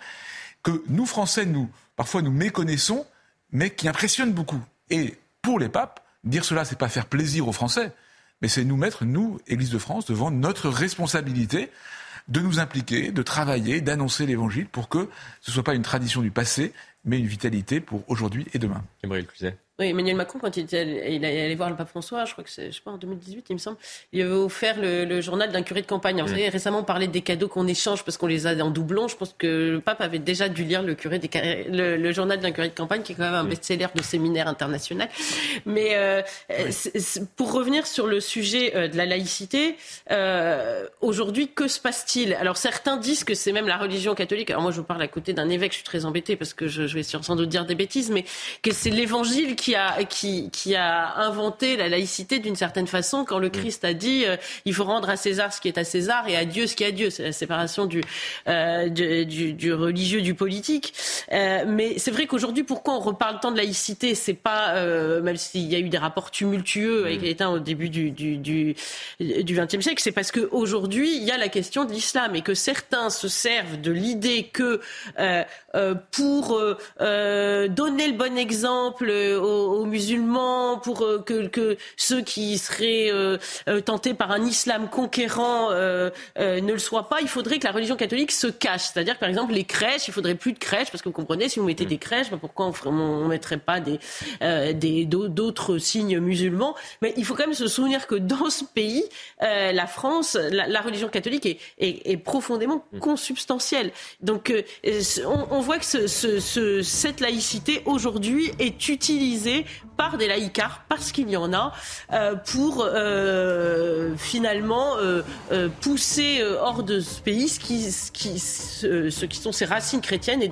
que nous, Français, nous, parfois nous méconnaissons, mais qui impressionne beaucoup. Et pour les papes, dire cela, c'est pas faire plaisir aux Français, mais c'est nous mettre, nous, Église de France, devant notre responsabilité de nous impliquer, de travailler, d'annoncer l'Évangile pour que ce ne soit pas une tradition du passé, mais une vitalité pour aujourd'hui et demain. Oui, Emmanuel Macron, quand il, était, il allé voir le pape François, je crois que c'est, je sais pas, en 2018, il me semble, il avait offert le, journal d'un curé de campagne. Vous savez, récemment, on parlait des cadeaux qu'on échange parce qu'on les a en doublon. Je pense que le pape avait déjà dû lire le, curé des, le, journal d'un curé de campagne, qui est quand même un best-seller de séminaire international. Mais euh, pour revenir sur le sujet euh, de la laïcité, euh, aujourd'hui, que se passe-t-il? Alors, certains disent que c'est même la religion catholique. Alors, moi, je vous parle à côté d'un évêque, je suis très embêtée parce que je, je vais sans doute dire des bêtises, mais que c'est l'évangile qui a, qui, qui a inventé la laïcité d'une certaine façon quand le mm. Christ a dit euh, il faut rendre à César ce qui est à César et à Dieu ce qui est à Dieu. C'est la séparation du, euh, du, du, religieux du politique. Euh, mais c'est vrai qu'aujourd'hui, pourquoi on reparle tant de laïcité? C'est pas, euh, même s'il y a eu des rapports tumultueux avec mm. l'État au début du, du, du, du XXe siècle, c'est parce qu'aujourd'hui, il y a la question de l'islam et que certains se servent de l'idée que pour donner le bon exemple aux, musulmans, pour euh, que, que, ceux qui seraient euh, euh, tentés par un islam conquérant ne le soient pas, il faudrait que la religion catholique se cache. C'est-à-dire, par exemple, les crèches, il faudrait plus de crèches, parce que vous comprenez, si vous mettez des crèches, bah, pourquoi on ne mettrait pas des, des, d'autres signes musulmans? Mais il faut quand même se souvenir que dans ce pays, la France, la, religion catholique est, est, profondément mm. consubstantielle. Donc, on, on, voit que ce, ce, cette laïcité, aujourd'hui, est utilisée par des laïcars, parce qu'il y en a, euh, pour euh, finalement euh, pousser hors de ce pays ce qui, qui, ce, qui sont ses racines chrétiennes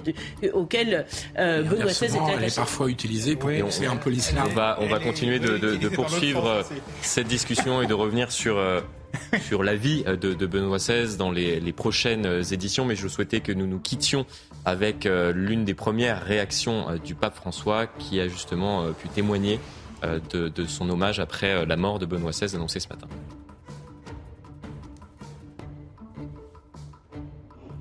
et auxquelles Benoît XVI était Elle est parfois utilisée pour pousser un peu l'islam. On va, on va continuer de, de poursuivre cette discussion et de revenir sur sur la vie de, de Benoît XVI dans les, les, prochaines éditions, mais je souhaitais que nous nous quittions avec euh, l'une des premières réactions euh, du pape François qui a justement euh, pu témoigner de, de, son hommage après la mort de Benoît XVI annoncée ce matin.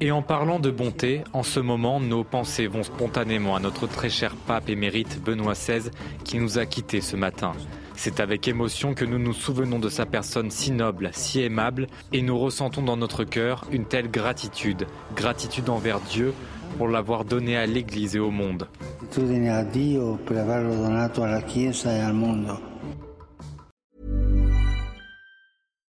Et en parlant de bonté, en ce moment, nos pensées vont spontanément à notre très cher pape émérite Benoît XVI qui nous a quittés ce matin. C'est avec émotion que nous nous souvenons de sa personne si noble, si aimable, et nous ressentons dans notre cœur une telle gratitude, gratitude envers Dieu pour l'avoir donné à l'Église et au monde.